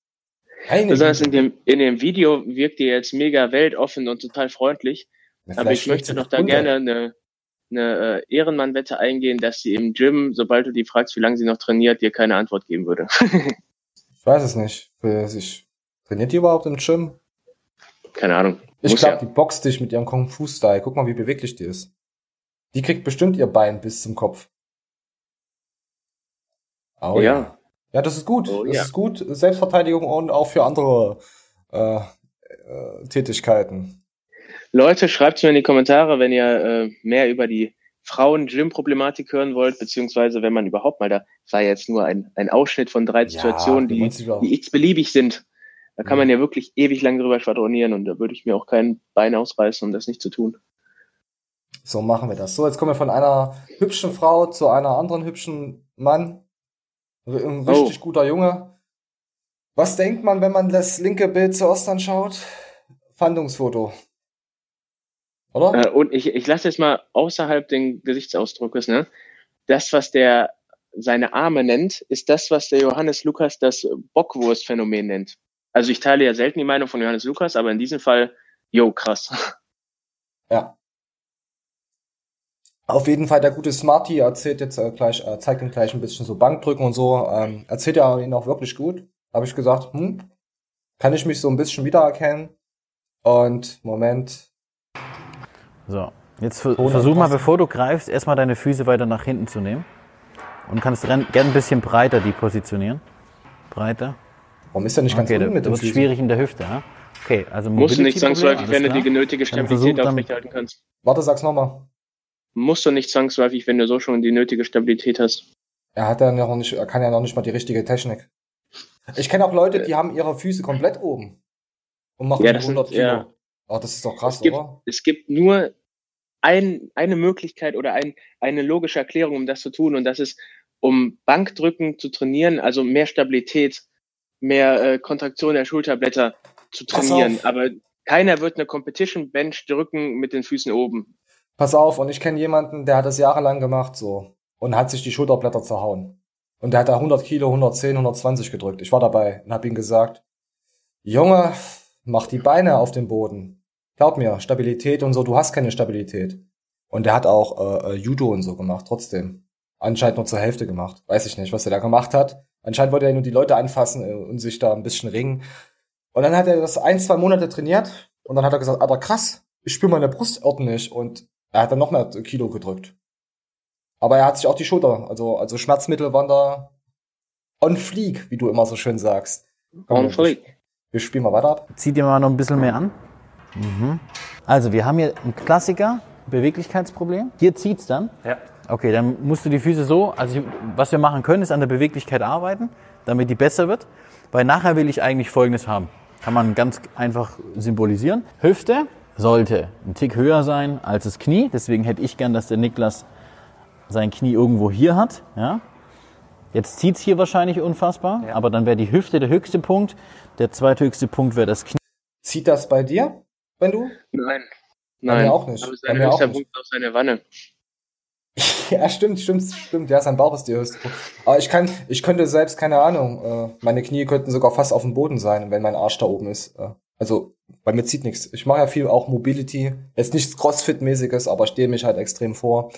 Besonders in Güte. dem, in dem Video wirkt ihr jetzt mega weltoffen und total freundlich. Ja, Aber ich möchte doch da gerne eine, eine äh, Ehrenmann-Wette eingehen, dass sie im Gym, sobald du die fragst, wie lange sie noch trainiert, dir keine Antwort geben würde. Ich weiß es nicht. Sich. Trainiert die überhaupt im Gym? keine Ahnung. Ich glaube, ja. die boxt dich mit ihrem Kung-Fu-Style. Guck mal, wie beweglich die ist. Die kriegt bestimmt ihr Bein bis zum Kopf. Oh, ja. Ja. Ja, das ist gut. Oh, das ja. ist gut. Selbstverteidigung und auch für andere äh, äh, Tätigkeiten. Leute, schreibt mir in die Kommentare, wenn ihr äh, mehr über die Frauen-Gym-Problematik hören wollt, beziehungsweise wenn man überhaupt mal da, das war jetzt nur ein, ein Ausschnitt von drei Situationen, wir die, die x-beliebig sind. Da kann man ja wirklich ewig lang drüber schwadronieren und da würde ich mir auch kein Bein ausreißen, um das nicht zu tun. So machen wir das. So, jetzt kommen wir von einer hübschen Frau zu einer anderen hübschen Mann. Ein Oh. richtig guter Junge. Was denkt man, wenn man das linke Bild zuerst anschaut? Fandungsfoto. Oder? Äh, und ich, ich lasse jetzt mal außerhalb den Gesichtsausdruckes, ne? Das, was der seine Arme nennt, ist das, was der Johannes Lukas das Bockwurst-Phänomen nennt. Also ich teile ja selten die Meinung von Johannes Lukas, aber in diesem Fall, yo, krass. Ja. Auf jeden Fall, der gute Smarty erzählt jetzt äh, gleich, äh, zeigt ihm gleich ein bisschen so Bankdrücken und so. Ähm, erzählt er ihn auch wirklich gut. Habe ich gesagt, hm, kann ich mich so ein bisschen wiedererkennen. Und Moment, So, jetzt ver versuch mal, bevor du greifst, erstmal deine Füße weiter nach hinten zu nehmen. Und kannst gern ein bisschen breiter die positionieren. Breiter. warum ist er nicht ganz Okay, unten mit dem wird Füßen? schwierig in der Hüfte. Ja? Okay, also Musst du nicht zwangsläufig, wenn du klar. die genötige Stabilität aufrechterhalten kannst. Warte, sag's nochmal. Musst du nicht zwangsläufig, wenn du so schon die nötige Stabilität hast. Er hat ja noch nicht, er kann ja noch nicht mal die richtige Technik. Ich kenne auch Leute, die haben ihre Füße komplett oben. Und machen Ja, das 100 sind- Kilo. ja. Oh, das ist doch krass, Es gibt- oder? Es gibt nur ein, eine Möglichkeit oder ein, eine logische Erklärung, um das zu tun. Und das ist, um Bankdrücken zu trainieren, also mehr Stabilität, mehr äh, Kontraktion der Schulterblätter zu trainieren. Aber keiner wird eine Competition Bench drücken mit den Füßen oben. Pass auf, und ich kenne jemanden, der hat das jahrelang gemacht so und hat sich die Schulterblätter zerhauen. Und der hat da 100 Kilo, 110, 120 gedrückt. Ich war dabei und habe ihm gesagt, Junge, mach die Beine auf den Boden. Glaub mir, Stabilität und so, du hast keine Stabilität. Und der hat auch äh, äh, Judo und so gemacht, trotzdem. Anscheinend nur zur Hälfte gemacht. Weiß ich nicht, was er da gemacht hat. Anscheinend wollte er nur die Leute anfassen äh, und sich da ein bisschen ringen. Und dann hat er das ein, zwei Monate trainiert und dann hat er gesagt, aber krass, ich spüre meine Brust ordentlich und er hat dann noch mehr Kilo gedrückt. Aber er hat sich auch die Schulter, also, also Schmerzmittel waren da on fleek, wie du immer so schön sagst. Komm, On wir- fleek. Wir spielen mal weiter ab. Zieh dir mal noch ein bisschen mehr an. Mhm. Also, wir haben hier einen Klassiker, Beweglichkeitsproblem. Hier zieht's dann. Ja. Okay, dann musst du die Füße so, also ich, was wir machen können, ist an der Beweglichkeit arbeiten, damit die besser wird. Weil nachher will ich eigentlich Folgendes haben. Kann man ganz einfach symbolisieren. Hüfte sollte ein Tick höher sein als das Knie. Deswegen hätte ich gern, dass der Niklas sein Knie irgendwo hier hat. Ja? Jetzt zieht's hier wahrscheinlich unfassbar, Ja. aber dann wäre die Hüfte der höchste Punkt. Der zweithöchste Punkt wäre das Knie. Zieht das bei dir, wenn du? Nein. Bei Nein. mir auch nicht. Aber Bei sein höchster. Punkt ist auch seine Wanne. Ja, stimmt, stimmt, stimmt. Ja, sein Bauch ist der höchste Punkt. Aber ich kann, ich könnte selbst, keine Ahnung, äh, meine Knie könnten sogar fast auf dem Boden sein, wenn mein Arsch da oben ist. Äh, also, bei mir zieht nichts. Ich mache ja viel auch Mobility. Jetzt nichts Crossfit-mäßiges, aber stehe mich halt extrem vor.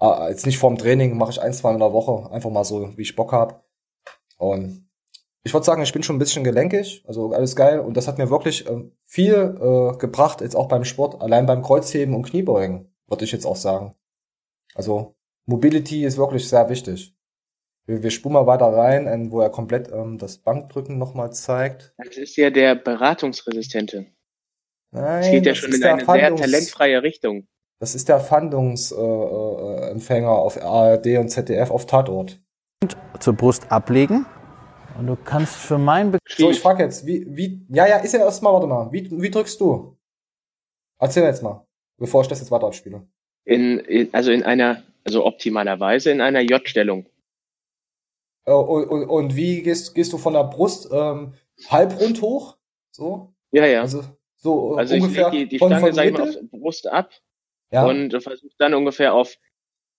Äh, jetzt nicht vorm Training, mache ich ein, zwei Mal in der Woche. Einfach mal so, wie ich Bock hab. Und ich würde sagen, ich bin schon ein bisschen gelenkig, also alles geil. Und das hat mir wirklich äh, viel äh, gebracht, jetzt auch beim Sport, allein beim Kreuzheben und Kniebeugen, würde ich jetzt auch sagen. Also Mobility ist wirklich sehr wichtig. Wir, wir spulen mal weiter rein, ähm, wo er komplett ähm, das Bankdrücken nochmal zeigt. Das ist ja der Beratungsresistente. Nein, Es geht ja das schon ist in der eine sehr Fandungs- talentfreie Richtung. Das ist der Fandungsempfänger äh, Empfänger auf ARD und ZDF auf Tatort. zur Brust ablegen. Und du kannst für mein Be So, ich frage jetzt, wie, wie, ja, ja, ist ja erstmal, warte mal, wie, wie drückst du? Erzähl jetzt mal, bevor ich das jetzt weiter abspiele. In, in, also in einer, also optimalerweise in einer J-Stellung. Und, und, und wie gehst, gehst du von der Brust ähm, halbrund hoch? So? Ja, ja. Also, so äh, Also ich ungefähr lege die, die von, Stange, von sag ich mal, auf die Brust ab Ja, und versuche dann ungefähr auf,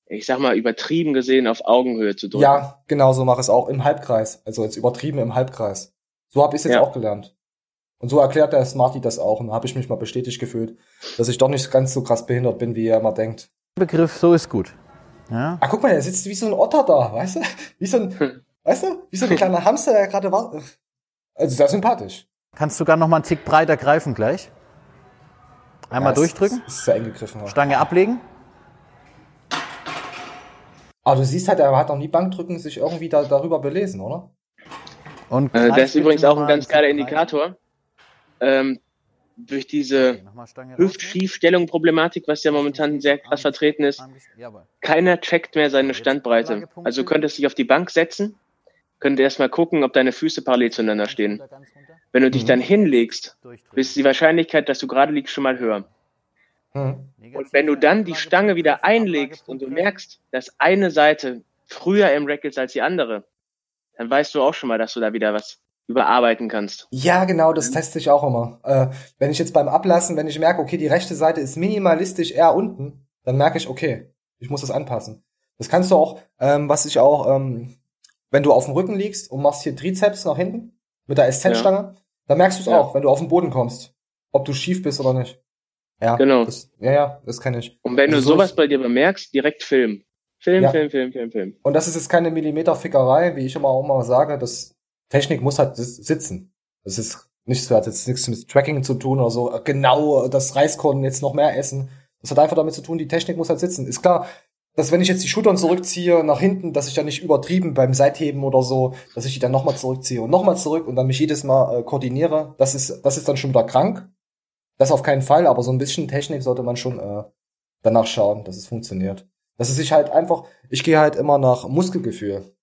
ich sag mal, übertrieben gesehen auf Augenhöhe zu drücken. ja, genau so mache ich es auch im Halbkreis. Also jetzt übertrieben im Halbkreis. So habe ich es jetzt Ja. auch gelernt. Und so erklärt der Smarty das auch. Und da habe ich mich mal bestätigt gefühlt, dass ich doch nicht ganz so krass behindert bin, wie er immer denkt. Begriff, so ist gut. Ja? Ah, guck mal, er sitzt wie so ein Otter da, weißt du? Wie so ein, weißt du? Wie so ein kleiner Hamster, der gerade war. Also sehr sympathisch. Kannst sogar noch mal einen Tick breiter greifen gleich. Einmal Ja, durchdrücken, Es ist sehr eng gegriffen. Ja. Stange ablegen. Aber du siehst halt, er hat noch nie Bankdrücken sich irgendwie da, darüber belesen, oder? Und Äh, das ist übrigens auch ein ganz geiler. Indikator. Ähm, durch diese. Hüftschiefstellung-Problematik, was ja momentan sehr krass vertreten ist, keiner checkt mehr seine Standbreite. Also du könntest dich auf die Bank setzen, könntest erstmal gucken, ob deine Füße parallel zueinander stehen. Wenn du dich Mhm. dann hinlegst, Durchdrücken. ist die Wahrscheinlichkeit, dass du gerade liegst, schon mal höher. Hm. Und wenn du dann die Stange wieder einlegst und du merkst, dass eine Seite früher im Rack ist als die andere, dann weißt du auch schon mal, dass du da wieder was überarbeiten kannst. Ja, genau, das teste ich auch immer. Äh, wenn ich jetzt beim Ablassen, wenn ich merke, okay, die rechte Seite ist minimalistisch eher unten, dann merke ich, okay, ich muss das anpassen. Das kannst du auch, ähm, was ich auch, ähm, wenn du auf dem Rücken liegst und machst hier Trizeps nach hinten mit der SZ-Stange, dann merkst du es Ja. auch, wenn du auf den Boden kommst, ob du schief bist oder nicht. Ja, Genau. Das, ja, ja, das kenne ich. Und wenn Also du so sowas bei dir bemerkst, direkt Film. Film, Ja. Film, Film, Film, Film. Und das ist jetzt keine Millimeterfickerei, wie ich immer auch mal sage. Das Technik muss halt sitzen. Das ist nichts, hat jetzt nichts mit Tracking zu tun oder so. Genau, das Reiskorn jetzt noch mehr essen. Das hat einfach damit zu tun, die Technik muss halt sitzen. Ist klar, dass wenn ich jetzt die Schultern zurückziehe nach hinten, dass ich dann nicht übertrieben beim Seitheben oder so, dass ich die dann nochmal zurückziehe und nochmal zurück und dann mich jedes Mal äh, koordiniere. Das ist, das ist dann schon wieder krank. Das auf keinen Fall, aber so ein bisschen Technik sollte man schon äh, danach schauen, dass es funktioniert. Dass es sich halt einfach, ich gehe halt immer nach Muskelgefühl.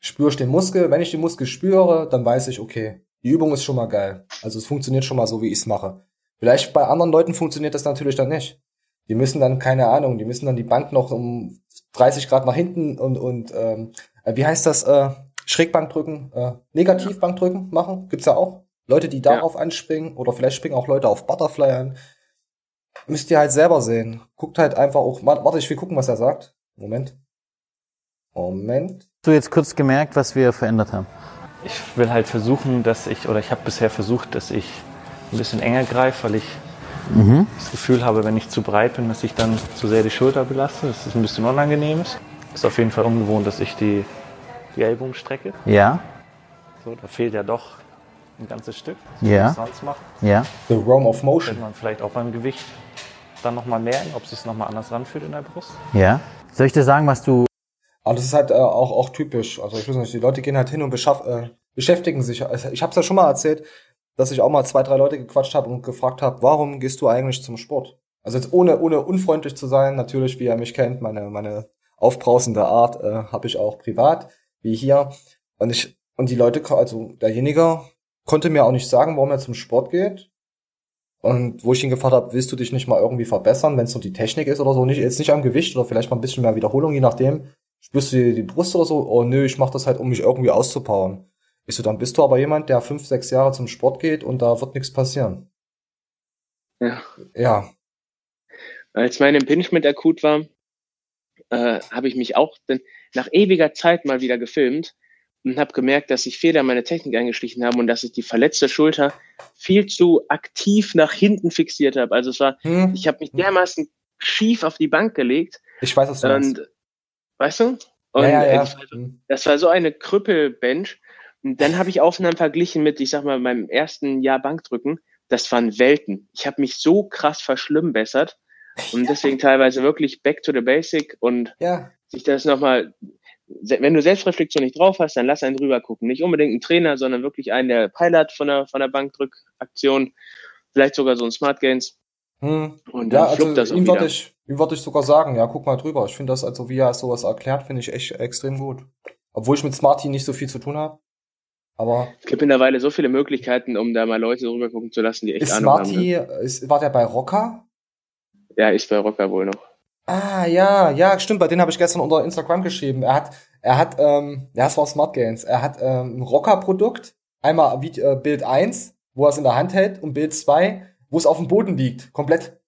Spüre ich den Muskel, wenn ich den Muskel spüre, dann weiß ich, okay, die Übung ist schon mal geil. Also es funktioniert schon mal so, wie ich es mache. Vielleicht bei anderen Leuten funktioniert das natürlich dann nicht. Die müssen dann, keine Ahnung, die müssen dann die Bank noch um 30 Grad nach hinten und, und ähm, äh, wie heißt das, äh, Schrägbank drücken, äh, Negativbank drücken machen, gibt's ja auch. Leute, die darauf anspringen oder vielleicht springen auch Leute auf Butterfly an. Müsst ihr halt selber sehen. Guckt halt einfach auch, warte, ich will gucken, was er sagt. Moment. Moment. Hast du jetzt kurz gemerkt, was wir verändert haben? Ich will halt versuchen, dass ich, oder ich habe bisher versucht, dass ich ein bisschen enger greife, weil ich das Gefühl habe, wenn ich zu breit bin, dass ich dann zu sehr die Schulter belaste. Das ist ein bisschen unangenehm. ist. Ist auf jeden Fall ungewohnt, dass ich die, die Ellbogen strecke. Ja, So, da fehlt ja doch ein ganzes Stück. Ja. Was man sonst macht. ja. The Realm of Könnte Motion. man vielleicht auch beim Gewicht dann nochmal merken, ob es sich nochmal anders anfühlt in der Brust. Ja. Soll ich dir sagen, was du. Aber das ist halt äh, auch, auch typisch. Also ich weiß nicht, die Leute gehen halt hin und beschaff, äh, beschäftigen sich. Also ich habe es ja schon mal erzählt, dass ich auch mal zwei, drei Leute gequatscht habe und gefragt habe, warum gehst du eigentlich zum Sport? Also jetzt ohne, ohne unfreundlich zu sein, natürlich, wie ihr mich kennt, meine, meine aufbrausende Art äh, habe ich auch privat, wie hier. Und ich, und die Leute, also derjenige konnte mir auch nicht sagen, warum er zum Sport geht. Und wo ich ihn gefragt habe, willst du dich nicht mal irgendwie verbessern, wenn es nur die Technik ist oder so, nicht jetzt nicht am Gewicht oder vielleicht mal ein bisschen mehr Wiederholung, je nachdem. Spürst du die, die Brust oder so? Oh nö, ich mache das halt, um mich irgendwie auszupowern. Ich so, dann bist du aber jemand, der fünf, sechs Jahre zum Sport geht und da wird nichts passieren. Ja. Ja, Als mein Impingement akut war, äh, habe ich mich auch dann nach ewiger Zeit mal wieder gefilmt und habe gemerkt, dass sich Fehler in meine Technik eingeschlichen haben und dass ich die verletzte Schulter viel zu aktiv nach hinten fixiert habe. Also es war, hm, ich habe mich dermaßen schief auf die Bank gelegt ich weiß, was du meinst. und weißt du? Und Ja, ja, ja. Das, war, Hm. so eine Krüppelbench. Und dann habe ich Aufnahmen verglichen mit, ich sag mal, meinem ersten Jahr Bankdrücken. Das waren Welten. Ich habe mich so krass verschlimmbessert und deswegen teilweise wirklich back to the basic und sich das nochmal, wenn du Selbstreflexion nicht drauf hast, dann lass einen drüber gucken. Nicht unbedingt ein Trainer, sondern wirklich einen, der Pilot von der, von der Bankdrückaktion, vielleicht sogar so ein Smart Gains hm. und dann ja, also das ihm würde ich, ihm würde ich sogar sagen, ja, guck mal drüber. Ich finde das, also wie er sowas erklärt, finde ich echt extrem gut. Obwohl ich mit Smarty nicht so viel zu tun habe. Aber Es gibt mittlerweile so viele Möglichkeiten, um da mal Leute drüber gucken zu lassen, die echt ist Ahnung haben. Smarty, Ne? ist, war der bei Rocker? Ja, ist bei Rocker wohl noch. Ah, ja, ja, stimmt, bei denen habe ich gestern unter Instagram geschrieben. Er hat, er hat, ähm, ja, es war Smart Gains. Er hat ähm, ein Rocker-Produkt, einmal wie, äh, Bild 1, wo er es in der Hand hält, und Bild 2, wo es auf dem Boden liegt. Komplett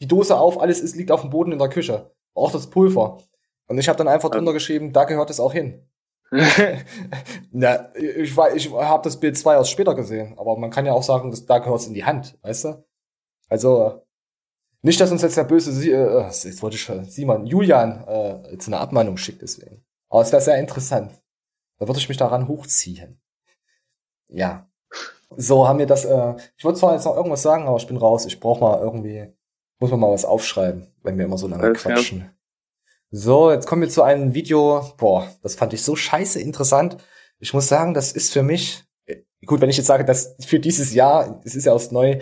die Dose auf, alles ist, liegt auf dem Boden in der Küche. Auch das Pulver. Und ich habe dann einfach drunter geschrieben, da gehört es auch hin. Na, ich war, ich habe das Bild 2 erst später gesehen, aber man kann ja auch sagen, dass da gehört es in die Hand, weißt du? Also, nicht, dass uns jetzt der böse Sie äh, jetzt wollte ich schon, Simon, Julian äh, jetzt eine Abmahnung schickt, deswegen. Aber es wäre sehr interessant. Da würde ich mich daran hochziehen. Ja. So haben wir das, äh, ich wollte zwar jetzt noch irgendwas sagen, aber ich bin raus. Ich brauche mal irgendwie, muss man mal was aufschreiben, wenn wir immer so lange Alles klar. quatschen. So, jetzt kommen wir zu einem Video. Boah, das fand ich so scheiße interessant. Ich muss sagen, das ist für mich, äh, gut, wenn ich jetzt sage, das für dieses Jahr, es ist ja erst neu,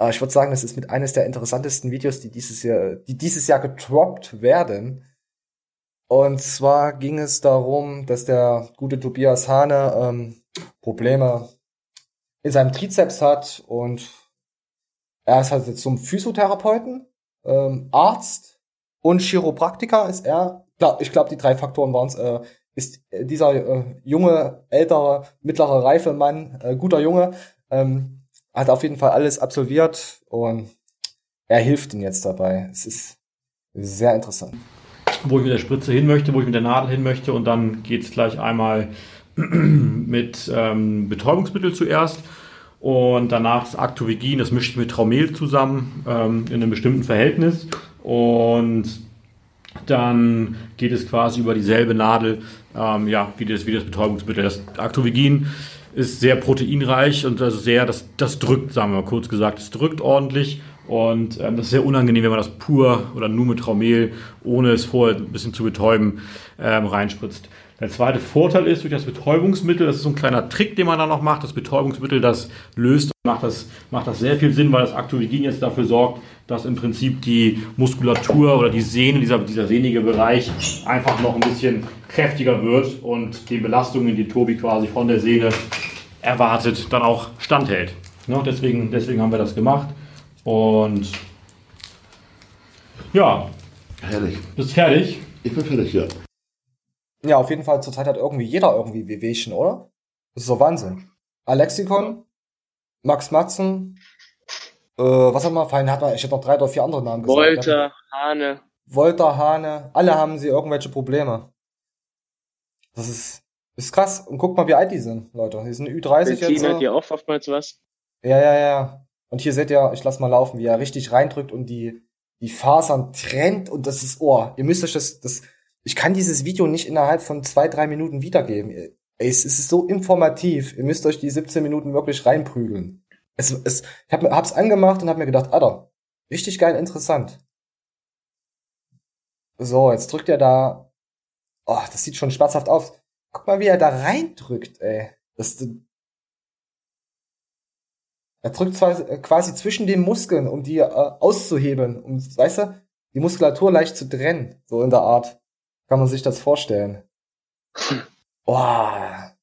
aber ich würde sagen, das ist mit eines der interessantesten Videos, die dieses Jahr, die dieses Jahr getroppt werden. Und zwar ging es darum, dass der gute Tobias Hane ähm, Probleme in seinem Trizeps hat und er ist halt jetzt zum Physiotherapeuten, ähm, Arzt und Chiropraktiker ist er. Ich glaube, die drei Faktoren waren es. Äh, ist äh, dieser äh, junge, ältere, mittlere reife Mann, äh, guter Junge, ähm, hat auf jeden Fall alles absolviert und er hilft ihm jetzt dabei. Es ist sehr interessant. wo ich mit der Spritze hin möchte, wo ich mit der Nadel hin möchte und dann geht's gleich einmal mit ähm, Betäubungsmittel zuerst. Und danach das Actovigin, das mische ich mit Traumel zusammen ähm, in einem bestimmten Verhältnis. Und dann geht es quasi über dieselbe Nadel, ähm, ja, wie das, wie das Betäubungsmittel. Das Actovigin ist sehr proteinreich und also sehr, das, das drückt, sagen wir mal kurz gesagt, es drückt ordentlich und ähm, das ist sehr unangenehm, wenn man das pur oder nur mit Traumel, ohne es vorher ein bisschen zu betäuben, ähm, reinspritzt. Der zweite Vorteil ist durch das Betäubungsmittel, das ist so ein kleiner Trick, den man da noch macht. Das Betäubungsmittel, das löst, macht das, macht das sehr viel Sinn, weil das Actovigin jetzt dafür sorgt, dass im Prinzip die Muskulatur oder die Sehne, dieser, dieser sehnige Bereich einfach noch ein bisschen kräftiger wird und den Belastungen, die Tobi quasi von der Sehne erwartet, dann auch standhält. Ne? Deswegen, deswegen haben wir das gemacht. Und ja, Herrlich. bist fertig. Ich bin fertig, ja. Ja, auf jeden Fall zurzeit hat irgendwie jeder irgendwie Wehwehchen, oder? Das ist so Wahnsinn. Alexikon, Max Matzen, äh, was hat man, vorhin hat man, ich hätte noch drei oder vier andere Namen gesagt. Wolter, Hane. Wolter, Hane, alle haben sie irgendwelche Probleme. Das ist, ist krass. Und guck mal, wie alt die sind, Leute. Die sind Ü30 jetzt. Benzin hat ja auch oftmals was. Ja, ja, ja. Und hier seht ihr, ich lass mal laufen, wie er richtig reindrückt und die, die Fasern trennt und das ist, oh, ihr müsst euch das, das, ich kann dieses Video nicht innerhalb von zwei, drei Minuten wiedergeben. Es ist so informativ. Ihr müsst euch die 17 Minuten wirklich reinprügeln. Es, es, ich hab, hab's angemacht und hab mir gedacht, Alter, richtig geil, interessant. So, jetzt drückt er da, oh, das sieht schon schmerzhaft aus. Guck mal, wie er da reindrückt, ey. Das, er drückt zwar äh, quasi zwischen den Muskeln, um die äh, auszuhebeln, um, weißt du, die Muskulatur leicht zu trennen, so in der Art. Kann man sich das vorstellen. Boah.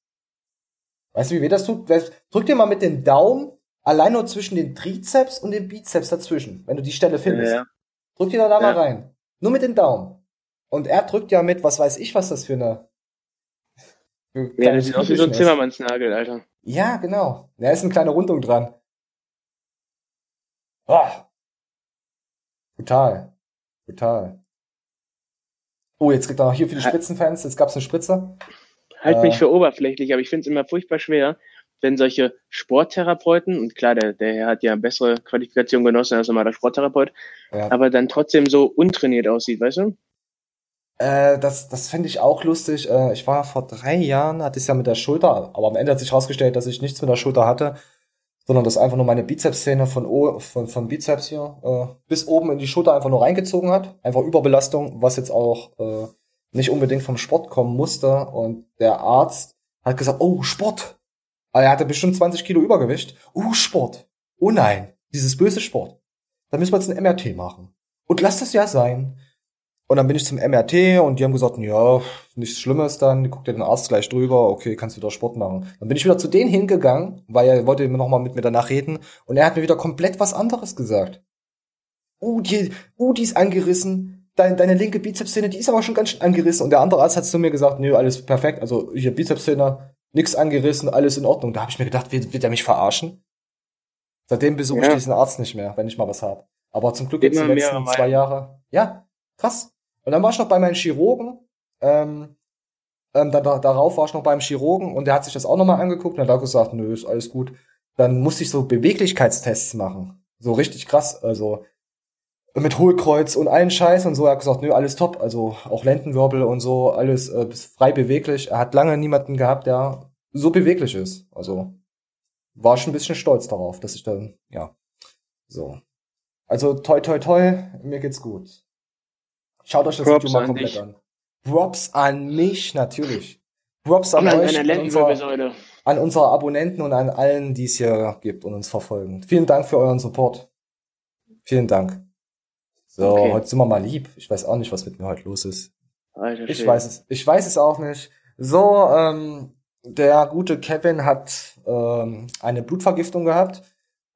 Weißt du, wie weh das tut? Drück dir mal mit dem Daumen allein nur zwischen den Trizeps und den Bizeps dazwischen, wenn du die Stelle findest. Ja. Drück dir da, da mal Ja. rein. Nur mit dem Daumen. Und er drückt ja mit, was weiß ich, was das für eine. für Ja, das sieht aus wie so ein. Zimmermannsnagel, Alter. Ja, genau. Da ist eine kleine Rundung dran. Ah. Brutal. Brutal. Oh, jetzt kriegt er noch hier für die Ha- Spritzenfans. Jetzt gab's eine Spritze. Halt Äh. mich für oberflächlich, aber ich finde es immer furchtbar schwer, wenn solche Sporttherapeuten, und klar, der, der Herr hat ja bessere Qualifikation genossen als normaler Sporttherapeut, Ja. aber dann trotzdem so untrainiert aussieht, weißt du? Äh, das das finde ich auch lustig. Äh, ich war vor drei Jahren, hatte ich ja mit der Schulter, aber am Ende hat sich herausgestellt, dass ich nichts mit der Schulter hatte, sondern dass einfach nur meine Bizepssehne von, o von, von Bizeps hier äh, bis oben in die Schulter einfach nur reingezogen hat. Einfach Überbelastung, was jetzt auch äh, nicht unbedingt vom Sport kommen musste. Und der Arzt hat gesagt, oh, Sport. Aber er hatte bestimmt 20 Kilo Übergewicht. Oh, Sport. Oh nein, dieses böse Sport. Da müssen wir jetzt ein MRT machen. Und lass das ja sein. Und dann bin ich zum MRT und die haben gesagt, ja, nichts Schlimmes dann, guckt dir den Arzt gleich drüber, okay, kannst wieder Sport machen. Dann bin ich wieder zu denen hingegangen, weil er wollte noch mal mit mir danach reden und er hat mir wieder komplett was anderes gesagt. Uh, die, uh, die ist angerissen. Deine, deine linke Bizepssehne, die ist aber schon ganz schön angerissen. Und der andere Arzt hat zu mir gesagt, nö, alles perfekt. Also hier Bizepssehne, nix angerissen, alles in Ordnung. Da habe ich mir gedacht, wird, wird er mich verarschen? Seitdem besuche ich Ja. diesen Arzt nicht mehr, wenn ich mal was hab. Aber zum Glück jetzt die letzten zwei Jahre. Ja, krass. Und dann war ich noch bei meinem Chirurgen. Ähm, ähm, da, da, darauf war ich noch beim Chirurgen und der hat sich das auch nochmal angeguckt und hat auch gesagt, nö, ist alles gut. Dann musste ich so Beweglichkeitstests machen. So richtig krass. Also mit Hohlkreuz und allen Scheiß und so. Er hat gesagt, nö, alles top. Also auch Lendenwirbel und so, alles äh, frei beweglich. Er hat lange niemanden gehabt, der so beweglich ist. Also war schon ein bisschen stolz darauf, dass ich dann, ja, so. Also toi toi toi, mir geht's gut. Schaut euch das Props Video mal komplett dich. an. Props an mich, natürlich. Props an an euch, an, unser, Lendenwirbelsäule. an unsere Abonnenten und an allen, die es hier gibt und uns verfolgen. Vielen Dank für euren Support. Vielen Dank. So, Okay. heute sind wir mal lieb. Ich weiß auch nicht, was mit mir heute los ist. Alter Ich weiß es. Ich weiß es auch nicht. So, ähm, der gute Kevin hat ähm, eine Blutvergiftung gehabt.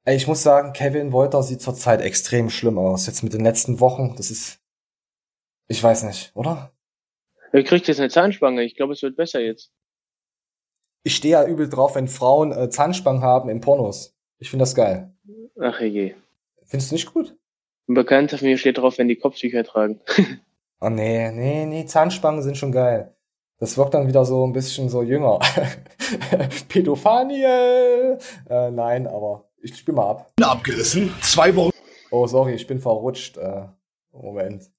Ich muss sagen, Kevin Wolter sieht zurzeit extrem schlimm aus. Jetzt mit den letzten Wochen, das ist, ich weiß nicht, oder? Er kriegt jetzt eine Zahnspange. Ich glaube, es wird besser jetzt. Ich stehe ja übel drauf, wenn Frauen äh, Zahnspangen haben in Pornos. Ich finde das geil. Ach je. Findest du nicht gut? Ein Bekannter von mir steht drauf, wenn die Kopftücher tragen. Oh nee, nee, nee, Zahnspangen sind schon geil. Das wirkt dann wieder so ein bisschen so jünger. Pädophaniel! Äh, nein, aber ich spiel mal ab. abgerissen. Zwei Wochen. Oh, sorry, ich bin verrutscht. Äh, Moment.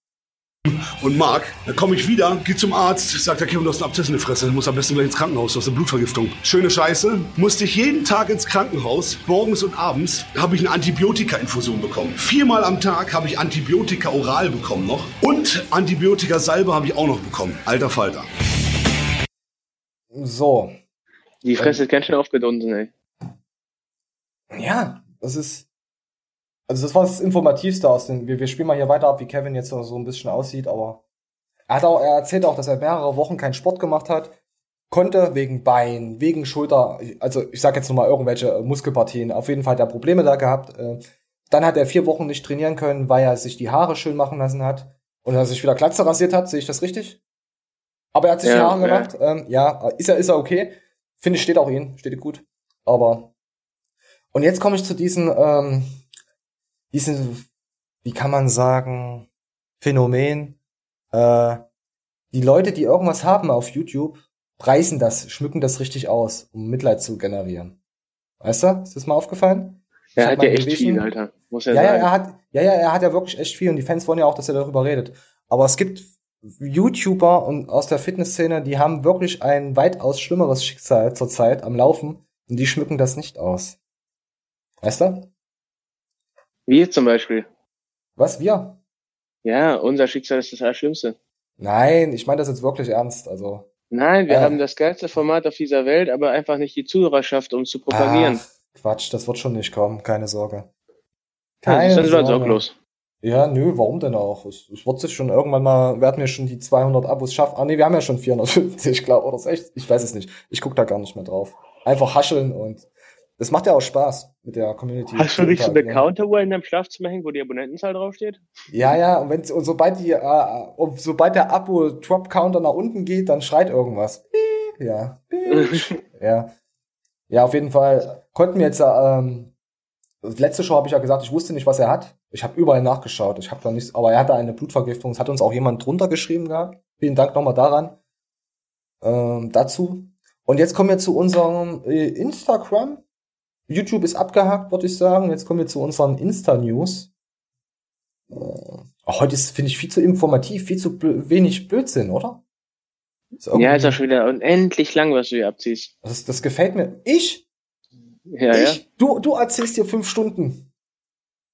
Und Marc, dann komme ich wieder, geh zum Arzt, sagt der Kevin, du hast eine Abszess in der Fresse, du musst am besten gleich ins Krankenhaus, du hast eine Blutvergiftung. Schöne Scheiße, musste ich jeden Tag ins Krankenhaus, morgens und abends, habe ich eine Antibiotika-Infusion bekommen. Viermal am Tag habe ich Antibiotika oral bekommen noch und Antibiotika-Salbe habe ich auch noch bekommen. Alter Falter. So. Die Fresse ist ganz schön aufgedunsen, ey. Ja, das ist. Also das war das Informativste aus den. Wir, wir spielen mal hier weiter ab, wie Kevin jetzt so ein bisschen aussieht, aber er hat auch, er erzählt auch, dass er mehrere Wochen keinen Sport gemacht hat, konnte wegen Bein, wegen Schulter, also ich sag jetzt nochmal irgendwelche Muskelpartien, auf jeden Fall hat er Probleme da gehabt. Äh, Dann hat er vier Wochen nicht trainieren können, weil er sich die Haare schön machen lassen hat und er sich wieder Glatze rasiert hat. Sehe ich das richtig? Aber er hat sich Ja, die Haare ja. gemacht. Ähm, ja, ist er, ist er okay. Finde ich, steht auch ihn, steht gut. Aber und jetzt komme ich zu diesen, ähm, diesen, wie kann man sagen, Phänomen. Äh, die Leute, die irgendwas haben auf YouTube, preisen das, schmücken das richtig aus, um Mitleid zu generieren. Weißt du? Ist das mal aufgefallen? Er hat ja echt gelesen- viel, Alter. Muss er ja, ja, sagen. er hat, ja, ja, er hat ja wirklich echt viel und die Fans wollen ja auch, dass er darüber redet. Aber es gibt YouTuber und aus der Fitnessszene, die haben wirklich ein weitaus schlimmeres Schicksal zurzeit am Laufen und die schmücken das nicht aus. Weißt du? Wir zum Beispiel. Was wir? Ja, unser Schicksal ist das Allerschlimmste. Nein, ich meine das jetzt wirklich ernst. Also Nein, wir Äh. haben das geilste Format auf dieser Welt, aber einfach nicht die Zuhörerschaft, um zu propagieren. Ach, Quatsch, das wird schon nicht kommen, keine Sorge. ja, Keine dann sind wir uns auch Sorge. los. Ja, nö, warum denn auch? Es, es wird sich schon irgendwann mal, werden wir schon die 200 Abos schaffen. Ah nee, wir haben ja schon 450, glaube oder 60. Ich weiß es nicht. Ich guck da gar nicht mehr drauf. Einfach hascheln und das macht ja auch Spaß mit der Community. Hast du nicht so eine interagieren. Counteruhr in deinem Schlafzimmer hängen, wo die Abonnentenzahl draufsteht? Ja, ja, und, wenn, und sobald die, äh, und sobald der Abo-Drop-Counter nach unten geht, dann schreit irgendwas. Ja. Ja. Ja, auf jeden Fall konnten wir jetzt, ähm, letzte Show habe ich ja gesagt, ich wusste nicht, was er hat. Ich habe überall nachgeschaut. Ich habe da nichts, aber er hatte eine Blutvergiftung. Es hat uns auch jemand drunter geschrieben gehabt. Vielen Dank nochmal daran. Ähm, dazu. Und jetzt kommen wir zu unserem äh, Instagram. YouTube ist abgehakt, würde ich sagen. Jetzt kommen wir zu unseren Insta-News. Äh, heute ist, finde ich, viel zu informativ, viel zu blö wenig Blödsinn, oder? Ist Ja, ist auch schon wieder unendlich lang, was du hier abziehst. das, das gefällt mir. Ich? Ja, ja. ich? Du, du erzählst dir fünf Stunden.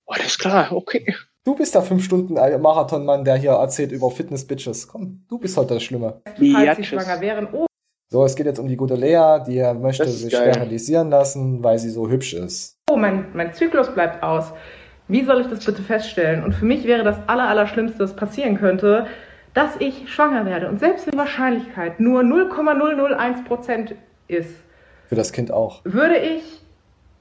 Alles klar, okay. Du bist der fünf Stunden Marathonmann, der hier erzählt über Fitness-Bitches. Komm, du bist heute das Schlimme. falls sie Jatschis. schwanger wären. Oh, So, es geht jetzt um die gute Lea, die möchte sich geil. sterilisieren lassen, weil sie so hübsch ist. oh mein, mein Zyklus bleibt aus. Wie soll ich das bitte feststellen? Und für mich wäre das aller, Allerschlimmste, das passieren könnte, dass ich schwanger werde. Und selbst wenn die Wahrscheinlichkeit nur 0,001% ist, Für das Kind auch. würde ich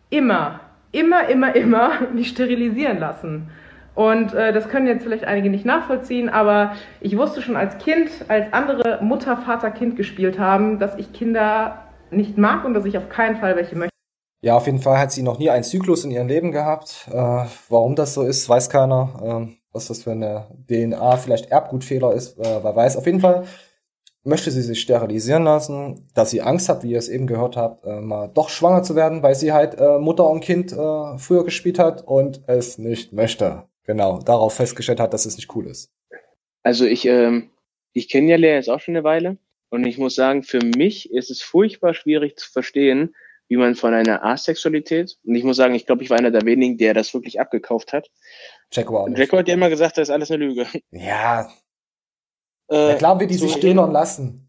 immer, immer, immer, immer mich sterilisieren lassen. Und äh, das können jetzt vielleicht einige nicht nachvollziehen, aber ich wusste schon als Kind, als andere Mutter, Vater, Kind gespielt haben, dass ich Kinder nicht mag und dass ich auf keinen Fall welche möchte. Ja, auf jeden Fall hat sie noch nie einen Zyklus in ihrem Leben gehabt. Äh, warum das so ist, weiß keiner. Ähm, was das für eine DNA, vielleicht Erbgutfehler ist, äh, wer weiß. Auf jeden Fall möchte sie sich sterilisieren lassen, dass sie Angst hat, wie ihr es eben gehört habt, äh, mal doch schwanger zu werden, weil sie halt äh, Mutter und Kind äh, früher gespielt hat und es nicht möchte. Genau, darauf festgestellt hat, dass es nicht cool ist. Also ich, ähm, ich kenne ja Lea jetzt auch schon eine Weile und ich muss sagen, für mich ist es furchtbar schwierig zu verstehen, wie man von einer Asexualität, und ich muss sagen, ich glaube, ich war einer der wenigen, der das wirklich abgekauft hat. Jack war auch nicht. Jacko hat ja immer gesagt, das ist alles eine Lüge. Ja, Äh, ja klar wird die so- sich stählern lassen.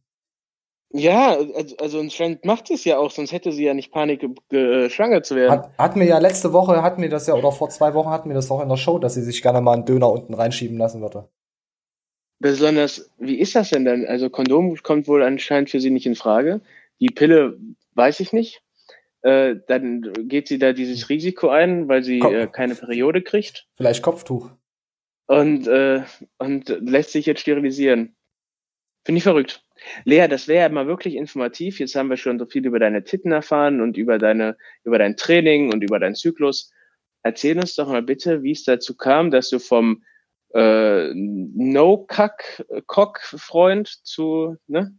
Ja, also, also anscheinend macht es ja auch, sonst hätte sie ja nicht Panik, äh, schwanger zu werden. Hat, hat mir ja letzte Woche, hat mir das ja, oder vor zwei Wochen hat mir das auch in der Show, dass sie sich gerne mal einen Döner unten reinschieben lassen würde. Besonders, wie ist das denn dann? Also Kondom kommt wohl anscheinend für sie nicht in Frage. Die Pille weiß ich nicht. Äh, dann geht sie da dieses Risiko ein, weil sie äh, keine Periode kriegt Vielleicht Kopftuch. und, äh, und lässt sich jetzt sterilisieren. Finde ich verrückt. Lea, das wäre ja mal wirklich informativ. Jetzt haben wir schon so viel über deine Titten erfahren und über deine, über dein Training und über deinen Zyklus. Erzähl uns doch mal bitte, wie es dazu kam, dass du vom äh, No-Kack-Cock-Freund zu, ne?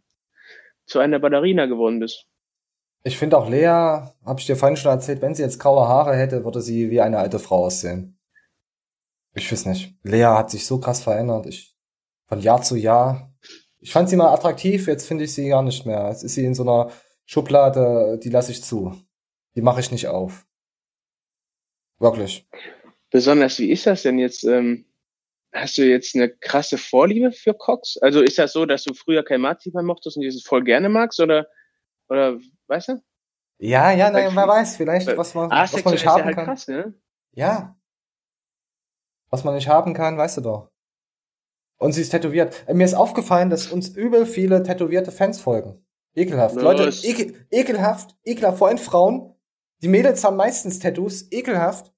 zu einer Ballerina geworden bist. Ich finde auch Lea, habe ich dir vorhin schon erzählt, wenn sie jetzt graue Haare hätte, würde sie wie eine alte Frau aussehen. Ich weiß nicht. Lea hat sich so krass verändert. Ich, von Jahr zu Jahr. Ich fand sie mal attraktiv, jetzt finde ich sie gar nicht mehr. Jetzt ist sie in so einer Schublade, die lasse ich zu. Die mache ich nicht auf. Wirklich. Besonders, wie ist das denn jetzt? Ähm, hast du jetzt eine krasse Vorliebe für Cox? Also ist das so, dass du früher kein Marzipan mochtest und dieses voll gerne magst? Oder, oder weißt du? Ja, ja, nein, wer weiß, vielleicht, was man, was man nicht ist ja haben halt kann. krass, ne? Ja. Was man nicht haben kann, weißt du doch. Und sie ist tätowiert. Äh, Mir ist aufgefallen, dass uns übel viele tätowierte Fans folgen. Ekelhaft. Ja, Leute, ekel, ekelhaft, ekelhaft. Vor allem Frauen. Die Mädels haben meistens Tattoos. Ekelhaft.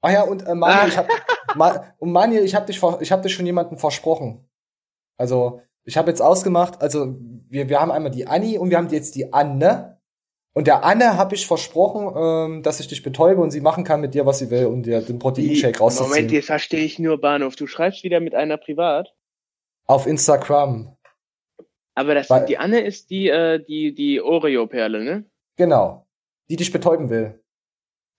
Ah ja, und äh, Manuel, ich hab, Ma und Manuel, ich hab dich, ich hab dich schon jemanden versprochen. Also, ich habe jetzt ausgemacht, also wir, wir haben einmal die Anni und wir haben jetzt die Anne. Und der Anne habe ich versprochen, ähm, dass ich dich betäube und sie machen kann mit dir, was sie will, um dir den Proteinshake rauszuziehen. Moment, jetzt verstehe ich nur Bahnhof. Du schreibst wieder mit einer privat. Auf Instagram. Aber das, Weil- die Anne ist die, äh, die, die Oreo-Perle, ne? Genau. Die dich betäuben will.